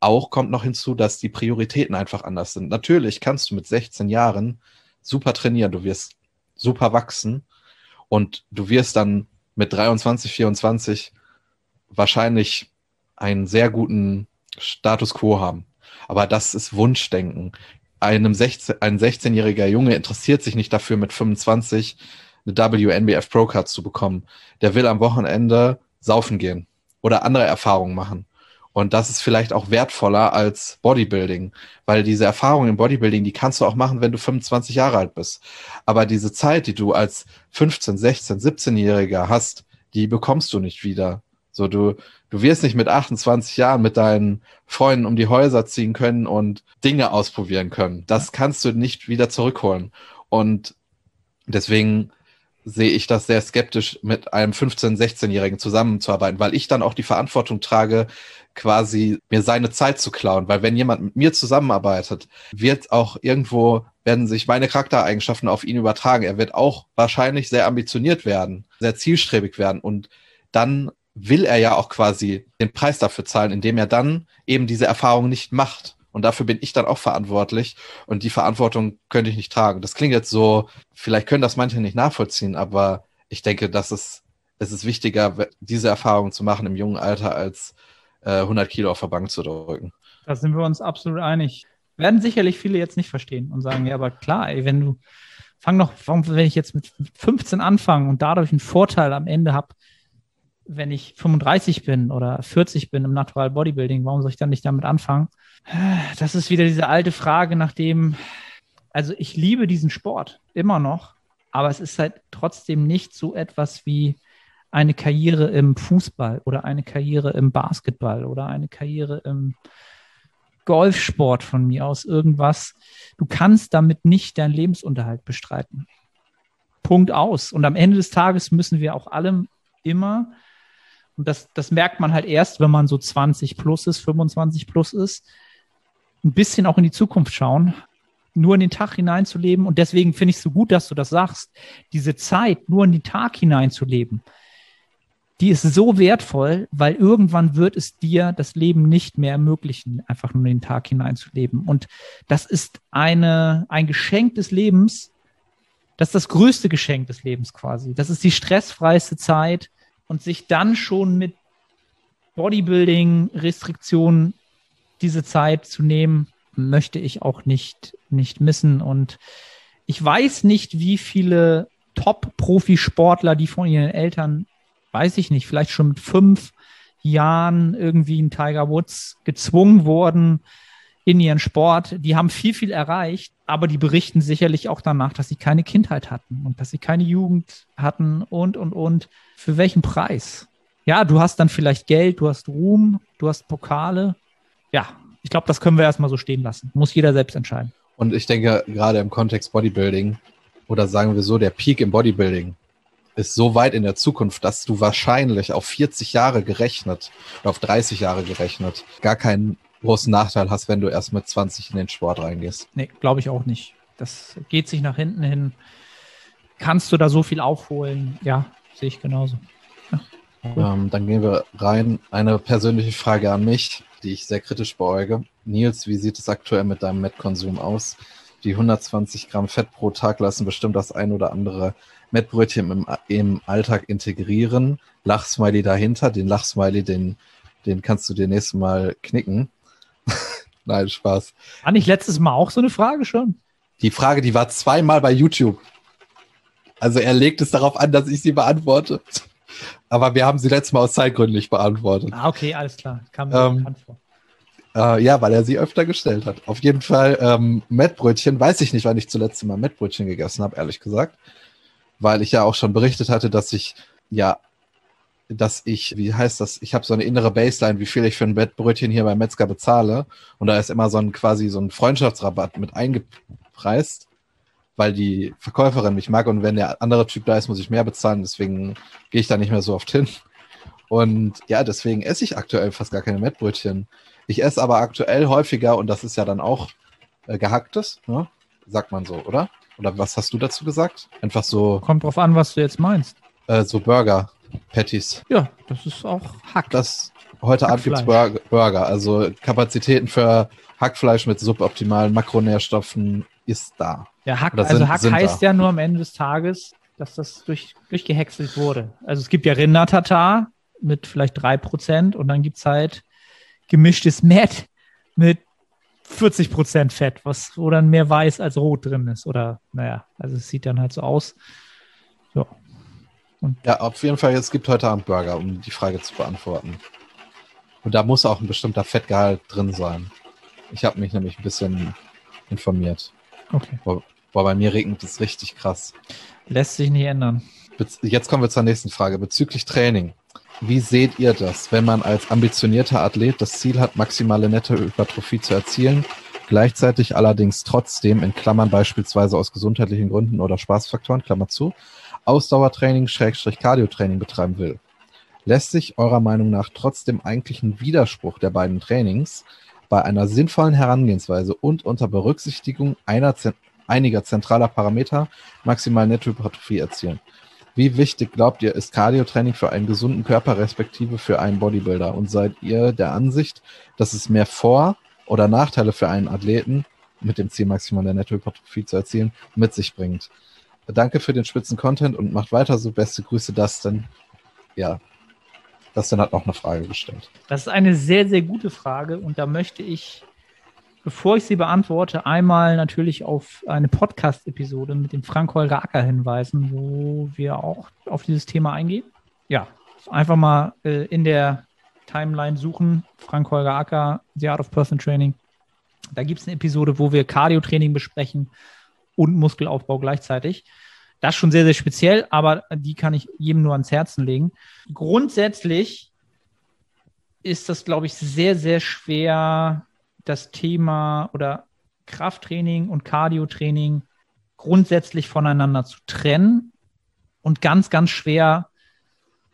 Auch kommt noch hinzu, dass die Prioritäten einfach anders sind. Natürlich kannst du mit 16 Jahren super trainieren, du wirst super wachsen und du wirst dann mit 23, 24 wahrscheinlich einen sehr guten Status quo haben. Aber das ist Wunschdenken einem 16, ein 16-jähriger Junge interessiert sich nicht dafür, mit 25 eine WNBF Pro Card zu bekommen. Der will am Wochenende saufen gehen oder andere Erfahrungen machen. Und das ist vielleicht auch wertvoller als Bodybuilding, weil diese Erfahrung im Bodybuilding, die kannst du auch machen, wenn du 25 Jahre alt bist. Aber diese Zeit, die du als 15, 16, 17-Jähriger hast, die bekommst du nicht wieder. So, du, du wirst nicht mit 28 Jahren mit deinen Freunden um die Häuser ziehen können und Dinge ausprobieren können. Das kannst du nicht wieder zurückholen. Und deswegen sehe ich das sehr skeptisch, mit einem 15-, 16-Jährigen zusammenzuarbeiten, weil ich dann auch die Verantwortung trage, quasi mir seine Zeit zu klauen. Weil wenn jemand mit mir zusammenarbeitet, wird auch irgendwo, werden sich meine Charaktereigenschaften auf ihn übertragen. Er wird auch wahrscheinlich sehr ambitioniert werden, sehr zielstrebig werden und dann will er ja auch quasi den Preis dafür zahlen, indem er dann eben diese Erfahrung nicht macht. Und dafür bin ich dann auch verantwortlich. Und die Verantwortung könnte ich nicht tragen. Das klingt jetzt so, vielleicht können das manche nicht nachvollziehen, aber ich denke, dass es, es ist wichtiger, diese Erfahrung zu machen im jungen Alter, als äh, 100 Kilo auf der Bank zu drücken. Da sind wir uns absolut einig. Werden sicherlich viele jetzt nicht verstehen und sagen, ja, aber klar, ey, wenn du, fang noch, wenn ich jetzt mit 15 anfange und dadurch einen Vorteil am Ende habe, wenn ich 35 bin oder 40 bin im Natural Bodybuilding, warum soll ich dann nicht damit anfangen? Das ist wieder diese alte Frage nach dem, also ich liebe diesen Sport immer noch, aber es ist halt trotzdem nicht so etwas wie eine Karriere im Fußball oder eine Karriere im Basketball oder eine Karriere im Golfsport von mir aus, irgendwas. Du kannst damit nicht deinen Lebensunterhalt bestreiten. Punkt aus. Und am Ende des Tages müssen wir auch allem immer und das, das merkt man halt erst, wenn man so 20 plus ist, 25 plus ist, ein bisschen auch in die Zukunft schauen, nur in den Tag hineinzuleben. Und deswegen finde ich es so gut, dass du das sagst. Diese Zeit, nur in den Tag hineinzuleben, die ist so wertvoll, weil irgendwann wird es dir das Leben nicht mehr ermöglichen, einfach nur in den Tag hineinzuleben. Und das ist eine, ein Geschenk des Lebens. Das ist das größte Geschenk des Lebens quasi. Das ist die stressfreiste Zeit und sich dann schon mit Bodybuilding-Restriktionen diese Zeit zu nehmen, möchte ich auch nicht, nicht missen. Und ich weiß nicht, wie viele Top-Profisportler, die von ihren Eltern, weiß ich nicht, vielleicht schon mit fünf Jahren irgendwie in Tiger Woods gezwungen wurden, in ihren Sport. Die haben viel, viel erreicht, aber die berichten sicherlich auch danach, dass sie keine Kindheit hatten und dass sie keine Jugend hatten und, und, und. Für welchen Preis? Ja, du hast dann vielleicht Geld, du hast Ruhm, du hast Pokale. Ja, ich glaube, das können wir erstmal so stehen lassen. Muss jeder selbst entscheiden. Und ich denke, gerade im Kontext Bodybuilding oder sagen wir so, der Peak im Bodybuilding ist so weit in der Zukunft, dass du wahrscheinlich auf 40 Jahre gerechnet oder auf 30 Jahre gerechnet gar keinen großen Nachteil hast, wenn du erst mit 20 in den Sport reingehst. Nee, glaube ich auch nicht. Das geht sich nach hinten hin. Kannst du da so viel aufholen? Ja, sehe ich genauso. Ja, ähm, dann gehen wir rein. Eine persönliche Frage an mich, die ich sehr kritisch beäuge. Nils, wie sieht es aktuell mit deinem Mettkonsum aus? Die 120 Gramm Fett pro Tag lassen bestimmt das ein oder andere Mettbrötchen im, im Alltag integrieren. Lachsmiley dahinter, den Lachsmiley, den, den kannst du dir nächstes Mal knicken. Nein, Spaß. War nicht letztes Mal auch so eine Frage schon? Die Frage, die war zweimal bei YouTube. Also er legt es darauf an, dass ich sie beantworte. Aber wir haben sie letztes Mal aus Zeitgründen nicht beantwortet. Ah, okay, alles klar. Kam mir ähm, bekannt vor. Äh, ja, weil er sie öfter gestellt hat. Auf jeden Fall ähm, Mettbrötchen. Weiß ich nicht, wann ich zuletzt mal Mettbrötchen gegessen habe, ehrlich gesagt. Weil ich ja auch schon berichtet hatte, dass ich ja dass ich, wie heißt das, ich habe so eine innere Baseline, wie viel ich für ein Bettbrötchen hier beim Metzger bezahle. Und da ist immer so ein quasi so ein Freundschaftsrabatt mit eingepreist, weil die Verkäuferin mich mag und wenn der andere Typ da ist, muss ich mehr bezahlen. Deswegen gehe ich da nicht mehr so oft hin. Und ja, deswegen esse ich aktuell fast gar keine Mettbrötchen. Ich esse aber aktuell häufiger, und das ist ja dann auch äh, gehacktes, ne? sagt man so, oder? Oder was hast du dazu gesagt? Einfach so. Kommt drauf an, was du jetzt meinst. Äh, so Burger, Patties. Ja, das ist auch Hack. Das, heute Abend gibt es Burger, also Kapazitäten für Hackfleisch mit suboptimalen Makronährstoffen ist da. Ja, Hack, also sind, Hack heißt da. ja nur am Ende des Tages, dass das durch, durchgehäckselt wurde. Also es gibt ja Rindertatar mit vielleicht 3% und dann gibt es halt gemischtes Met mit 40 Prozent Fett, was, wo dann mehr weiß als rot drin ist. Oder, naja, also es sieht dann halt so aus. Ja. Ja, auf jeden Fall, es gibt heute Abend Burger, um die Frage zu beantworten. Und da muss auch ein bestimmter Fettgehalt drin sein. Ich habe mich nämlich ein bisschen informiert. Okay. Boah, bei mir regnet es richtig krass. Lässt sich nicht ändern. Jetzt kommen wir zur nächsten Frage. Bezüglich Training. Wie seht ihr das, wenn man als ambitionierter Athlet das Ziel hat, maximale Nettohypertrophie zu erzielen, gleichzeitig allerdings trotzdem, in Klammern beispielsweise aus gesundheitlichen Gründen oder Spaßfaktoren, Klammer zu, Ausdauertraining, Schrägstrich Cardiotraining betreiben will? Lässt sich eurer Meinung nach trotz dem eigentlichen Widerspruch der beiden Trainings bei einer sinnvollen Herangehensweise und unter Berücksichtigung einer, einiger zentraler Parameter maximal Nettohypertrophie erzielen? Wie wichtig glaubt ihr, ist Cardio-Training für einen gesunden Körper respektive für einen Bodybuilder? Und seid ihr der Ansicht, dass es mehr Vor- oder Nachteile für einen Athleten mit dem Ziel maximal der Nettohypertrophie zu erzielen mit sich bringt? Danke für den spitzen Content und macht weiter so. Beste Grüße, Dustin. Ja, Dustin hat noch eine Frage gestellt. Das ist eine sehr, sehr gute Frage und da möchte ich Bevor ich sie beantworte, einmal natürlich auf eine Podcast-Episode mit dem Frank-Holger Acker hinweisen, wo wir auch auf dieses Thema eingehen. Ja, einfach mal äh, in der Timeline suchen, Frank-Holger Acker, The Art of Person Training. Da gibt es eine Episode, wo wir Cardio-Training besprechen und Muskelaufbau gleichzeitig. Das ist schon sehr, sehr speziell, aber die kann ich jedem nur ans Herzen legen. Grundsätzlich ist das, glaube ich, sehr, sehr schwer das Thema oder Krafttraining und Cardiotraining grundsätzlich voneinander zu trennen und ganz, ganz schwer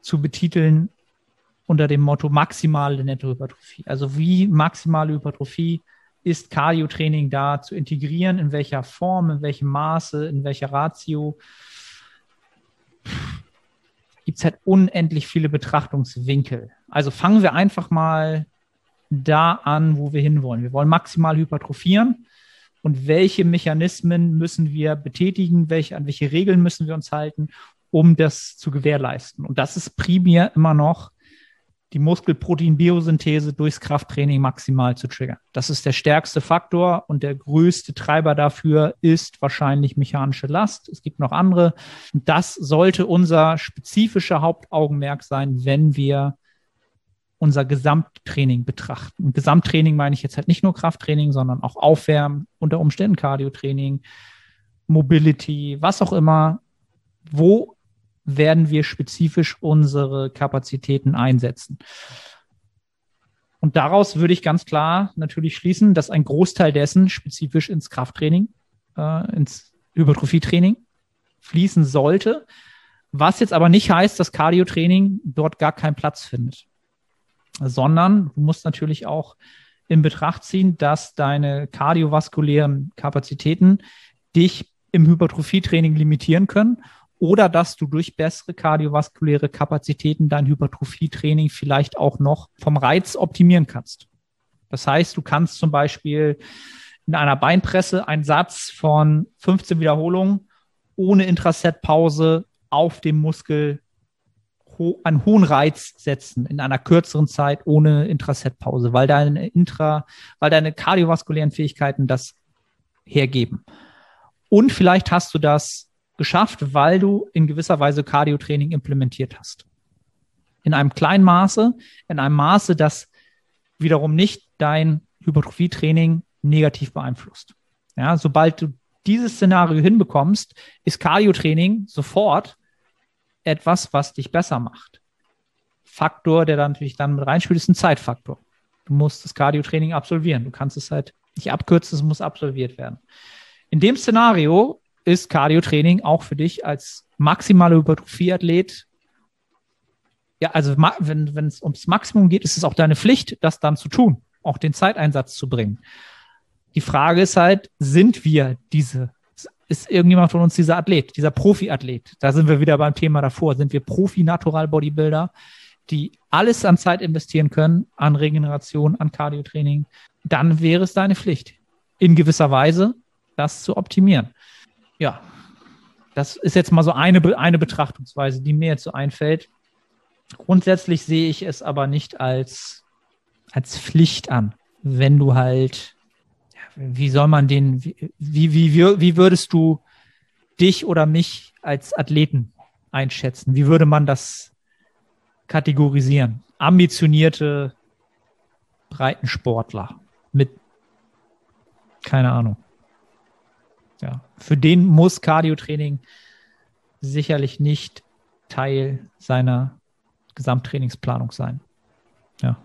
zu betiteln unter dem Motto maximale Nettohypertrophie. Also wie maximale Hypertrophie ist Cardiotraining da zu integrieren, in welcher Form, in welchem Maße, in welcher Ratio. Gibt es halt unendlich viele Betrachtungswinkel. Also fangen wir einfach mal da an, wo wir hinwollen. Wir wollen maximal hypertrophieren. Und welche Mechanismen müssen wir betätigen? Welche, an welche Regeln müssen wir uns halten, um das zu gewährleisten? Und das ist primär immer noch die Muskelprotein-Biosynthese durchs Krafttraining maximal zu triggern. Das ist der stärkste Faktor und der größte Treiber dafür ist wahrscheinlich mechanische Last. Es gibt noch andere. Das sollte unser spezifischer Hauptaugenmerk sein, wenn wir unser Gesamttraining betrachten. Und Gesamttraining meine ich jetzt halt nicht nur Krafttraining, sondern auch Aufwärmen, unter Umständen Cardiotraining, Mobility, was auch immer. Wo werden wir spezifisch unsere Kapazitäten einsetzen? Und daraus würde ich ganz klar natürlich schließen, dass ein Großteil dessen spezifisch ins Krafttraining, äh, ins Hypertrophietraining fließen sollte. Was jetzt aber nicht heißt, dass Cardiotraining dort gar keinen Platz findet sondern du musst natürlich auch in Betracht ziehen, dass deine kardiovaskulären Kapazitäten dich im Hypertrophietraining limitieren können oder dass du durch bessere kardiovaskuläre Kapazitäten dein Hypertrophietraining vielleicht auch noch vom Reiz optimieren kannst. Das heißt, du kannst zum Beispiel in einer Beinpresse einen Satz von 15 Wiederholungen ohne Intraset-Pause auf dem Muskel ho einen hohen Reiz setzen in einer kürzeren Zeit ohne Intraset-Pause, weil deine Intra, weil deine kardiovaskulären Fähigkeiten das hergeben. Und vielleicht hast du das geschafft, weil du in gewisser Weise Cardiotraining implementiert hast. In einem kleinen Maße, in einem Maße, das wiederum nicht dein Hypertrophietraining negativ beeinflusst. Ja, sobald du dieses Szenario hinbekommst, ist Cardiotraining sofort etwas, was dich besser macht. Faktor, der dann natürlich dann mit reinspielt, ist ein Zeitfaktor. Du musst das Cardio-Training absolvieren. Du kannst es halt nicht abkürzen, es muss absolviert werden. In dem Szenario ist Cardio-Training auch für dich als maximale Hypertrophie-Athlet ja, also wenn es ums Maximum geht, ist es auch deine Pflicht, das dann zu tun, auch den Zeiteinsatz zu bringen. Die Frage ist halt, sind wir diese, ist irgendjemand von uns dieser Athlet, dieser Profi-Athlet? Da sind wir wieder beim Thema davor. Sind wir Profi-Natural-Bodybuilder, die alles an Zeit investieren können, an Regeneration, an Cardio-Training? Dann wäre es deine Pflicht, in gewisser Weise das zu optimieren. Ja, das ist jetzt mal so eine, eine Betrachtungsweise, die mir jetzt so einfällt. Grundsätzlich sehe ich es aber nicht als, als Pflicht an, wenn du halt, wie soll man den, wie, wie, wie, wie würdest du dich oder mich als Athleten einschätzen? Wie würde man das kategorisieren? Ambitionierte Breitensportler mit, keine Ahnung. Ja, für den muss Cardiotraining sicherlich nicht Teil seiner Gesamttrainingsplanung sein. Ja.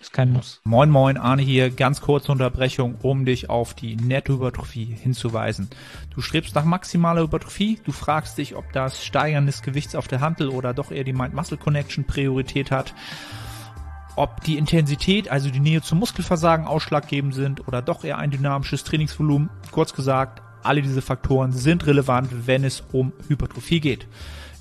Ist kein Muss. Moin Moin, Arne hier. Ganz kurze Unterbrechung, um dich auf die Nettohypertrophie hinzuweisen. Du strebst nach maximaler Hypertrophie. Du fragst dich, ob das Steigern des Gewichts auf der Hantel oder doch eher die Mind-Muscle-Connection Priorität hat. Ob die Intensität, also die Nähe zum Muskelversagen ausschlaggebend sind oder doch eher ein dynamisches Trainingsvolumen. Kurz gesagt, alle diese Faktoren sind relevant, wenn es um Hypertrophie geht.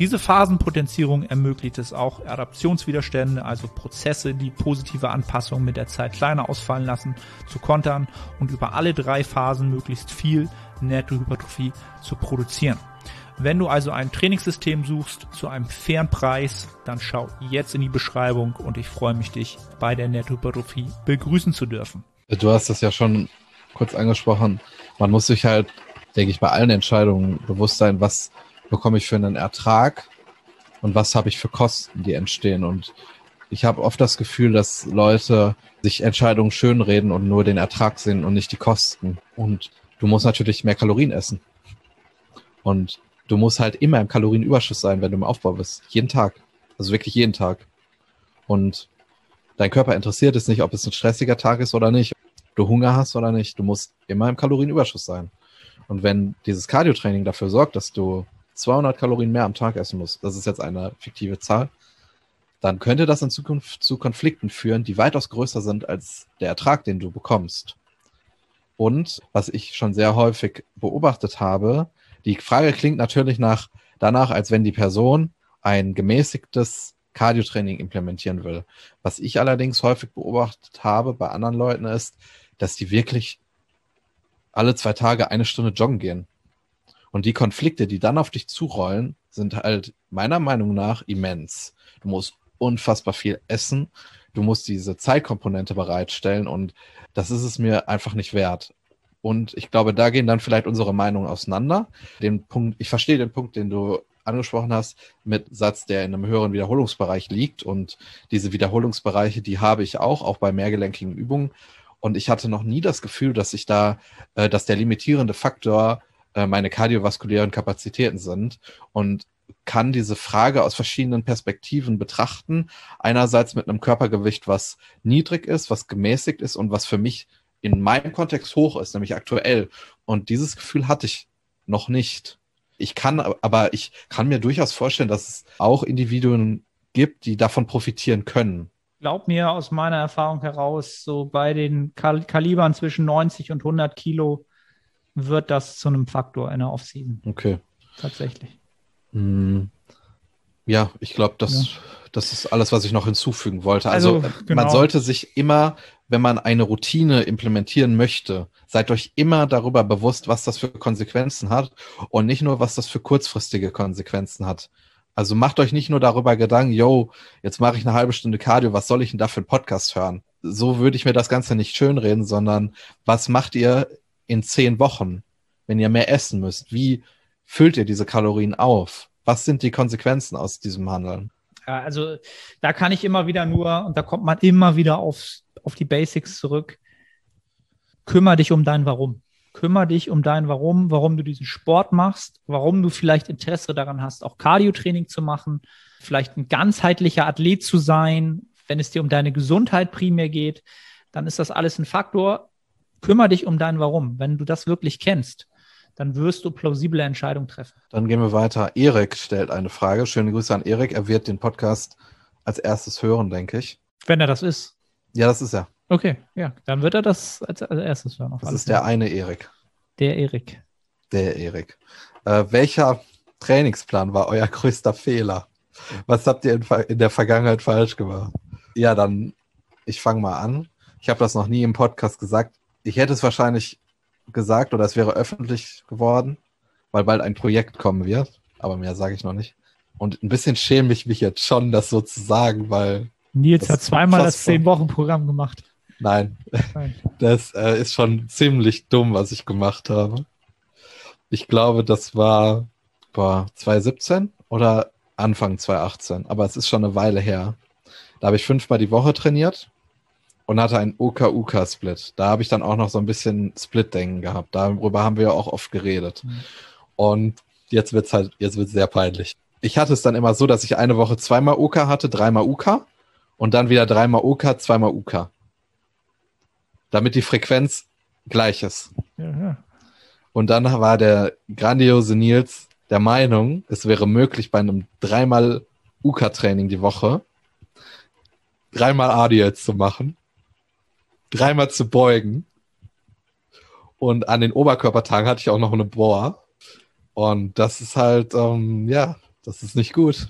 Diese Phasenpotenzierung ermöglicht es auch, Adaptionswiderstände, also Prozesse, die positive Anpassungen mit der Zeit kleiner ausfallen lassen, zu kontern und über alle drei Phasen möglichst viel Nettohypertrophie zu produzieren. Wenn du also ein Trainingssystem suchst zu einem fairen Preis, dann schau jetzt in die Beschreibung und ich freue mich, dich bei der Nettohypertrophie begrüßen zu dürfen. Du hast das ja schon kurz angesprochen. Man muss sich halt, denke ich, bei allen Entscheidungen bewusst sein, was bekomme ich für einen Ertrag und was habe ich für Kosten, die entstehen. Und ich habe oft das Gefühl, dass Leute sich Entscheidungen schönreden und nur den Ertrag sehen und nicht die Kosten. Und du musst natürlich mehr Kalorien essen. Und du musst halt immer im Kalorienüberschuss sein, wenn du im Aufbau bist. Jeden Tag. Also wirklich jeden Tag. Und dein Körper interessiert es nicht, ob es ein stressiger Tag ist oder nicht. Du Hunger hast oder nicht. Du musst immer im Kalorienüberschuss sein. Und wenn dieses Cardiotraining dafür sorgt, dass du 200 Kalorien mehr am Tag essen muss, das ist jetzt eine fiktive Zahl, dann könnte das in Zukunft zu Konflikten führen, die weitaus größer sind als der Ertrag, den du bekommst. Und was ich schon sehr häufig beobachtet habe, die Frage klingt natürlich nach, danach, als wenn die Person ein gemäßigtes Cardiotraining implementieren will. Was ich allerdings häufig beobachtet habe bei anderen Leuten ist, dass die wirklich alle zwei Tage eine Stunde joggen gehen. Und die Konflikte, die dann auf dich zurollen, sind halt meiner Meinung nach immens. Du musst unfassbar viel essen. Du musst diese Zeitkomponente bereitstellen und das ist es mir einfach nicht wert. Und ich glaube, da gehen dann vielleicht unsere Meinungen auseinander. Den Punkt, ich verstehe den Punkt, den du angesprochen hast, mit Satz, der in einem höheren Wiederholungsbereich liegt. Und diese Wiederholungsbereiche, die habe ich auch, auch bei mehrgelenkigen Übungen. Und ich hatte noch nie das Gefühl, dass ich da, äh, dass der limitierende Faktor äh, meine kardiovaskulären Kapazitäten sind und kann diese Frage aus verschiedenen Perspektiven betrachten. Einerseits mit einem Körpergewicht, was niedrig ist, was gemäßigt ist und was für mich in meinem Kontext hoch ist, nämlich aktuell. Und dieses Gefühl hatte ich noch nicht. Ich kann, aber ich kann mir durchaus vorstellen, dass es auch Individuen gibt, die davon profitieren können. Glaub mir aus meiner Erfahrung heraus, so bei den Kal Kalibern zwischen 90 und 100 Kilo wird das zu einem Faktor in der Offseason. Okay. Tatsächlich. Hm. Ja, ich glaube, das, ja. das ist alles, was ich noch hinzufügen wollte. Also, also genau. man sollte sich immer, wenn man eine Routine implementieren möchte, seid euch immer darüber bewusst, was das für Konsequenzen hat und nicht nur, was das für kurzfristige Konsequenzen hat. Also macht euch nicht nur darüber Gedanken, yo, jetzt mache ich eine halbe Stunde Cardio, was soll ich denn da für einen Podcast hören? So würde ich mir das Ganze nicht schönreden, sondern was macht ihr in zehn Wochen, wenn ihr mehr essen müsst? Wie füllt ihr diese Kalorien auf? Was sind die Konsequenzen aus diesem Handeln? Ja, also da kann ich immer wieder nur, und da kommt man immer wieder auf, auf die Basics zurück. Kümmer dich um dein Warum. Kümmer dich um dein Warum, warum du diesen Sport machst, warum du vielleicht Interesse daran hast, auch Cardio-Training zu machen, vielleicht ein ganzheitlicher Athlet zu sein, wenn es dir um deine Gesundheit primär geht, dann ist das alles ein Faktor. Kümmer dich um dein Warum. Wenn du das wirklich kennst, dann wirst du plausible Entscheidungen treffen. Dann gehen wir weiter. Erik stellt eine Frage. Schöne Grüße an Erik. Er wird den Podcast als erstes hören, denke ich. Wenn er das ist. Ja, das ist er. Okay, ja, dann wird er das als, als erstes hören. Das ist der eine Erik. Der Erik. Der Erik. Äh, welcher Trainingsplan war euer größter Fehler? Was habt ihr in, in der Vergangenheit falsch gemacht? Ja, dann, ich fange mal an. Ich habe das noch nie im Podcast gesagt. Ich hätte es wahrscheinlich gesagt oder es wäre öffentlich geworden, weil bald ein Projekt kommen wird. Aber mehr sage ich noch nicht. Und ein bisschen schäme ich mich jetzt schon, das so zu sagen, weil. Nils hat zweimal das Zehn-Wochen-Programm gemacht. Nein, Nein. das äh, ist schon ziemlich dumm, was ich gemacht habe. Ich glaube, das war boah, 2017 oder Anfang 2018, aber es ist schon eine Weile her. Da habe ich fünfmal die Woche trainiert und hatte einen UK-UK-Split. Da habe ich dann auch noch so ein bisschen Split-Denken gehabt. Darüber haben wir ja auch oft geredet. Mhm. Und jetzt wird es halt, jetzt wird sehr peinlich. Ich hatte es dann immer so, dass ich eine Woche zweimal UK hatte, dreimal UK und dann wieder dreimal UK, zweimal UK. Damit die Frequenz gleich ist. Ja, ja. Und dann war der grandiose Nils der Meinung, es wäre möglich bei einem dreimal UK-Training die Woche dreimal ADLs zu machen dreimal zu beugen. Und an den Oberkörpertagen hatte ich auch noch eine Bohr. Und das ist halt, ähm, ja, das ist nicht gut.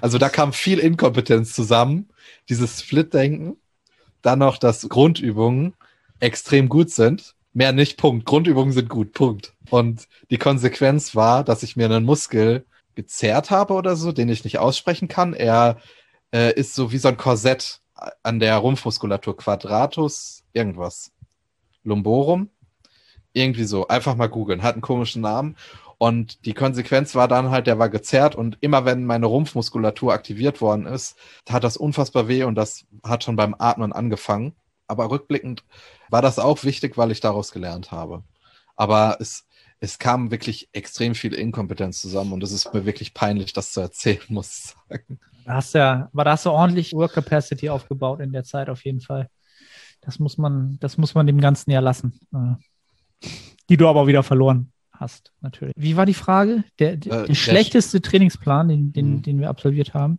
Also da kam viel Inkompetenz zusammen, dieses Split-Denken, dann noch, dass Grundübungen extrem gut sind. Mehr nicht, Punkt. Grundübungen sind gut, Punkt. Und die Konsequenz war, dass ich mir einen Muskel gezerrt habe oder so, den ich nicht aussprechen kann. Er äh, ist so wie so ein Korsett an der Rumpfmuskulatur, Quadratus, irgendwas. Lumborum. Irgendwie so. Einfach mal googeln. Hat einen komischen Namen. Und die Konsequenz war dann halt, der war gezerrt und immer wenn meine Rumpfmuskulatur aktiviert worden ist, hat das unfassbar weh und das hat schon beim Atmen angefangen. Aber rückblickend war das auch wichtig, weil ich daraus gelernt habe. Aber es, es kam wirklich extrem viel Inkompetenz zusammen und es ist mir wirklich peinlich, das zu erzählen, muss ich sagen. Da hast ja, aber da hast du ordentlich Work Capacity aufgebaut in der Zeit auf jeden Fall. Das muss man, das muss man dem Ganzen ja lassen. Äh, die du aber wieder verloren hast, natürlich. Wie war die Frage? Der, der, äh, schlechteste Trainingsplan, den, den, mhm. den wir absolviert haben.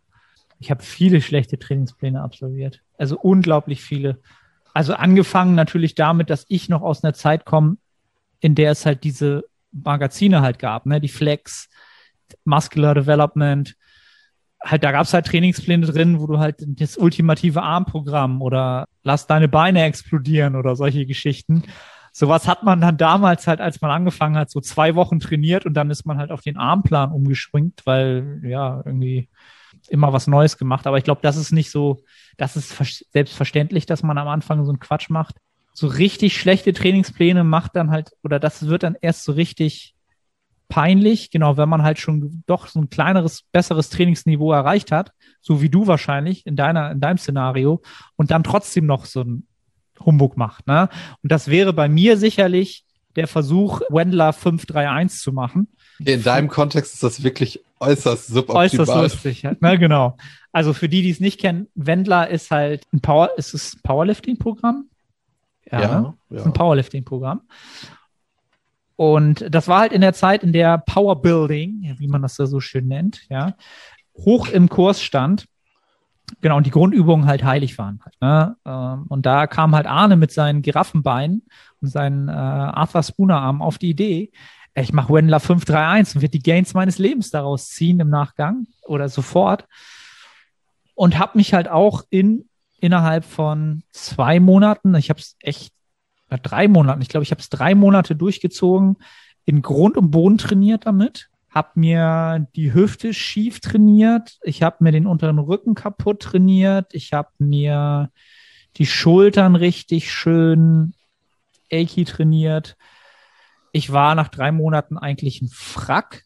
Ich habe viele schlechte Trainingspläne absolviert. Also unglaublich viele. Also angefangen natürlich damit, dass ich noch aus einer Zeit komme, in der es halt diese Magazine halt gab, ne? Die Flex, Muscular Development, halt, da gab es halt Trainingspläne drin, wo du halt das ultimative Armprogramm oder lass deine Beine explodieren oder solche Geschichten. Sowas hat man dann damals halt, als man angefangen hat, so zwei Wochen trainiert und dann ist man halt auf den Armplan umgeschwingt, weil ja, irgendwie immer was Neues gemacht. Aber ich glaube, das ist nicht so, das ist selbstverständlich, dass man am Anfang so einen Quatsch macht. So richtig schlechte Trainingspläne macht dann halt, oder das wird dann erst so richtig peinlich, genau, wenn man halt schon doch so ein kleineres, besseres Trainingsniveau erreicht hat, so wie du wahrscheinlich in deiner, in deinem Szenario, und dann trotzdem noch so ein Humbug macht. Ne? Und das wäre bei mir sicherlich der Versuch, Wendler 531 zu machen. In deinem Kontext ist das wirklich äußerst suboptimal. Äußerst lustig, ne, genau. Also für die, die es nicht kennen, Wendler ist halt ein Power, ist es Powerlifting-Programm? Ja, ja, ja. ein Powerlifting-Programm. Und das war halt in der Zeit, in der Powerbuilding, wie man das da so schön nennt, ja, hoch im Kurs stand. Genau, und die Grundübungen halt heilig waren. Halt, ne? Ähm, und da kam halt Arne mit seinen Giraffenbeinen und seinen äh, Arthur Spooner Arm auf die Idee, ich mache Wendler 531 und wird die Gains meines Lebens daraus ziehen im Nachgang oder sofort. Und habe mich halt auch in innerhalb von zwei Monaten, ich habe es echt drei Monaten, ich glaube, ich habe es drei Monate durchgezogen, in Grund und Boden trainiert damit, habe mir die Hüfte schief trainiert, ich habe mir den unteren Rücken kaputt trainiert, ich habe mir die Schultern richtig schön achy trainiert. ich war nach drei Monaten eigentlich ein Frack.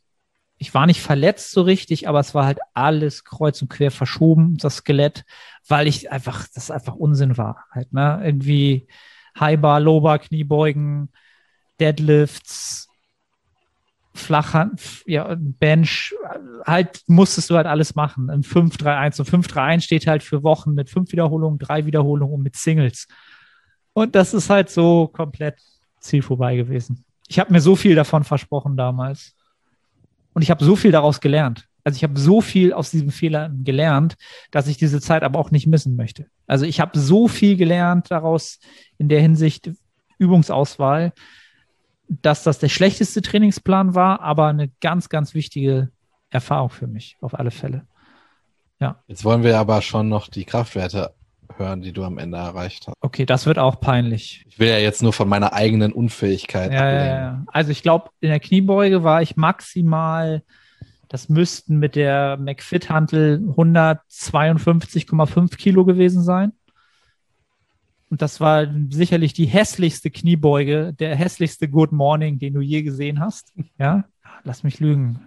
Ich war nicht verletzt so richtig, aber es war halt alles kreuz und quer verschoben, das Skelett, weil ich einfach, das einfach Unsinn war. Halt, ne? Irgendwie Highbar, Lowbar, Kniebeugen, Deadlifts, Flachhand, ja, Bench, halt musstest du halt alles machen. Im 5-3-1. Und 5-3-1 steht halt für Wochen mit fünf Wiederholungen, drei Wiederholungen und mit Singles. Und das ist halt so komplett Ziel vorbei gewesen. Ich habe mir so viel davon versprochen damals. Und ich habe so viel daraus gelernt. Also ich habe so viel aus diesen Fehlern gelernt, dass ich diese Zeit aber auch nicht missen möchte. Also ich habe so viel gelernt daraus in der Hinsicht Übungsauswahl, dass das der schlechteste Trainingsplan war, aber eine ganz, ganz wichtige Erfahrung für mich, auf alle Fälle. Ja. Jetzt wollen wir aber schon noch die Kraftwerte hören, die du am Ende erreicht hast. Okay, das wird auch peinlich. Ich will ja jetzt nur von meiner eigenen Unfähigkeit ja, ja, ja. Also ich glaube, in der Kniebeuge war ich maximal, das müssten mit der McFit-Hantel 152,5 Kilo gewesen sein. Und das war sicherlich die hässlichste Kniebeuge, der hässlichste Good Morning, den du je gesehen hast. Ja, lass mich lügen.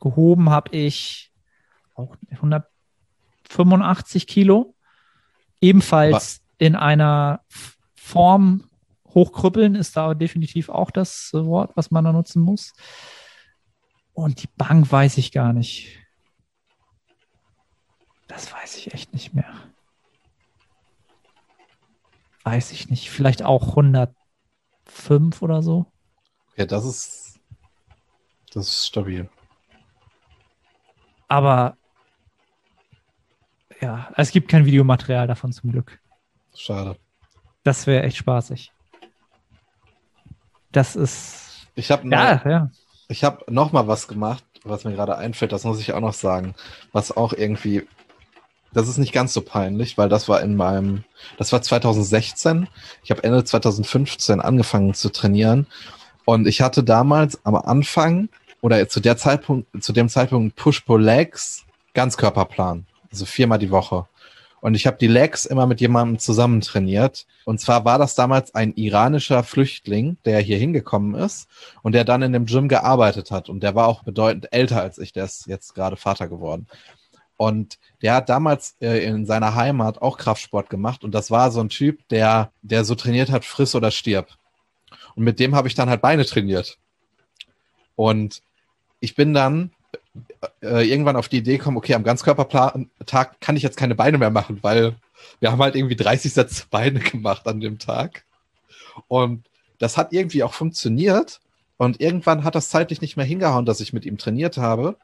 Gehoben habe ich auch 185 Kilo. Ebenfalls Was? in einer Form hochkrüppeln ist da definitiv auch das Wort, was man da nutzen muss. Und die Bank weiß ich gar nicht. Das weiß ich echt nicht mehr weiß ich nicht, vielleicht auch 105 oder so. Ja, das ist, das ist stabil. Aber ja, es gibt kein Videomaterial davon zum Glück. Schade. Das wäre echt spaßig. Das ist. Ich habe ja, ja. Ich habe noch mal was gemacht, was mir gerade einfällt. Das muss ich auch noch sagen, was auch irgendwie das ist nicht ganz so peinlich, weil das war in meinem, das war 2016. Ich habe Ende 2015 angefangen zu trainieren und ich hatte damals am Anfang oder zu der Zeitpunkt, zu dem Zeitpunkt Push-Pull-Legs Ganzkörperplan, also viermal die Woche. Und ich habe die Legs immer mit jemandem zusammen trainiert. Und zwar war das damals ein iranischer Flüchtling, der hier hingekommen ist und der dann in dem Gym gearbeitet hat. Und der war auch bedeutend älter als ich, der ist jetzt gerade Vater geworden. Und der hat damals äh, in seiner Heimat auch Kraftsport gemacht und das war so ein Typ, der, der so trainiert hat, friss oder stirb. Und mit dem habe ich dann halt Beine trainiert. Und ich bin dann äh, irgendwann auf die Idee gekommen, okay, am Ganzkörpertag kann ich jetzt keine Beine mehr machen, weil wir haben halt irgendwie 30 Sätze Beine gemacht an dem Tag. Und das hat irgendwie auch funktioniert. Und irgendwann hat das zeitlich nicht mehr hingehauen, dass ich mit ihm trainiert habe.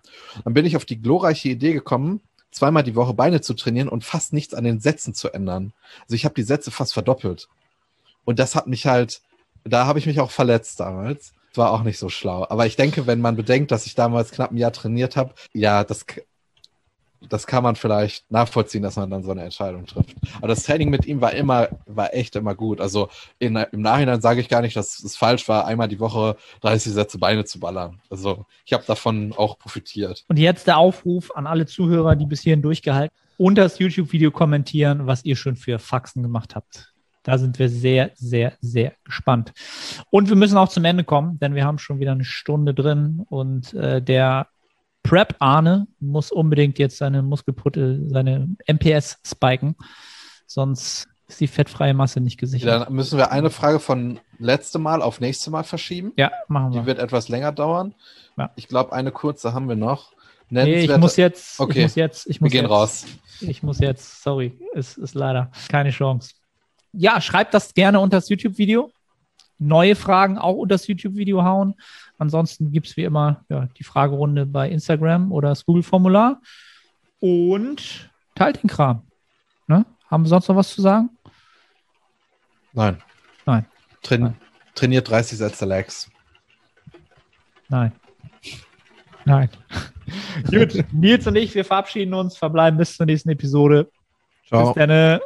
Dann bin ich auf die glorreiche Idee gekommen, zweimal die Woche Beine zu trainieren und fast nichts an den Sätzen zu ändern. Also ich habe die Sätze fast verdoppelt. Und das hat mich halt, da habe ich mich auch verletzt damals. War auch nicht so schlau. Aber ich denke, wenn man bedenkt, dass ich damals knapp ein Jahr trainiert habe, ja, das das kann man vielleicht nachvollziehen, dass man dann so eine Entscheidung trifft. Aber das Training mit ihm war immer, war echt immer gut. Also in, im Nachhinein sage ich gar nicht, dass es falsch war, einmal die Woche 30 Sätze Beine zu ballern. Also ich habe davon auch profitiert. Und jetzt der Aufruf an alle Zuhörer, die bis hierhin durchgehalten, unter das YouTube-Video kommentieren, was ihr schon für Faxen gemacht habt. Da sind wir sehr, sehr, sehr gespannt. Und wir müssen auch zum Ende kommen, denn wir haben schon wieder eine Stunde drin und äh, der Prep Arne muss unbedingt jetzt seine Muskelputte, seine MPS spiken, sonst ist die fettfreie Masse nicht gesichert. Dann müssen wir eine Frage von letztem Mal auf nächste Mal verschieben. Ja, machen wir. Die wird etwas länger dauern. Ja. Ich glaube, eine kurze haben wir noch. Nee, ich muss jetzt. Okay. Ich muss jetzt. Ich muss wir gehen jetzt, raus. Ich muss jetzt. Sorry, es ist leider keine Chance. Ja, schreibt das gerne unter das YouTube-Video. Neue Fragen auch unter das YouTube-Video hauen. Ansonsten gibt es wie immer ja, die Fragerunde bei Instagram oder das Google-Formular. Und teilt den Kram. Ne? Haben wir sonst noch was zu sagen? Nein. Nein. Train Nein. Trainiert 30 Sätze Legs. Nein. Nein. Gut, Nils und ich, wir verabschieden uns, verbleiben bis zur nächsten Episode. Ciao. Bis dann.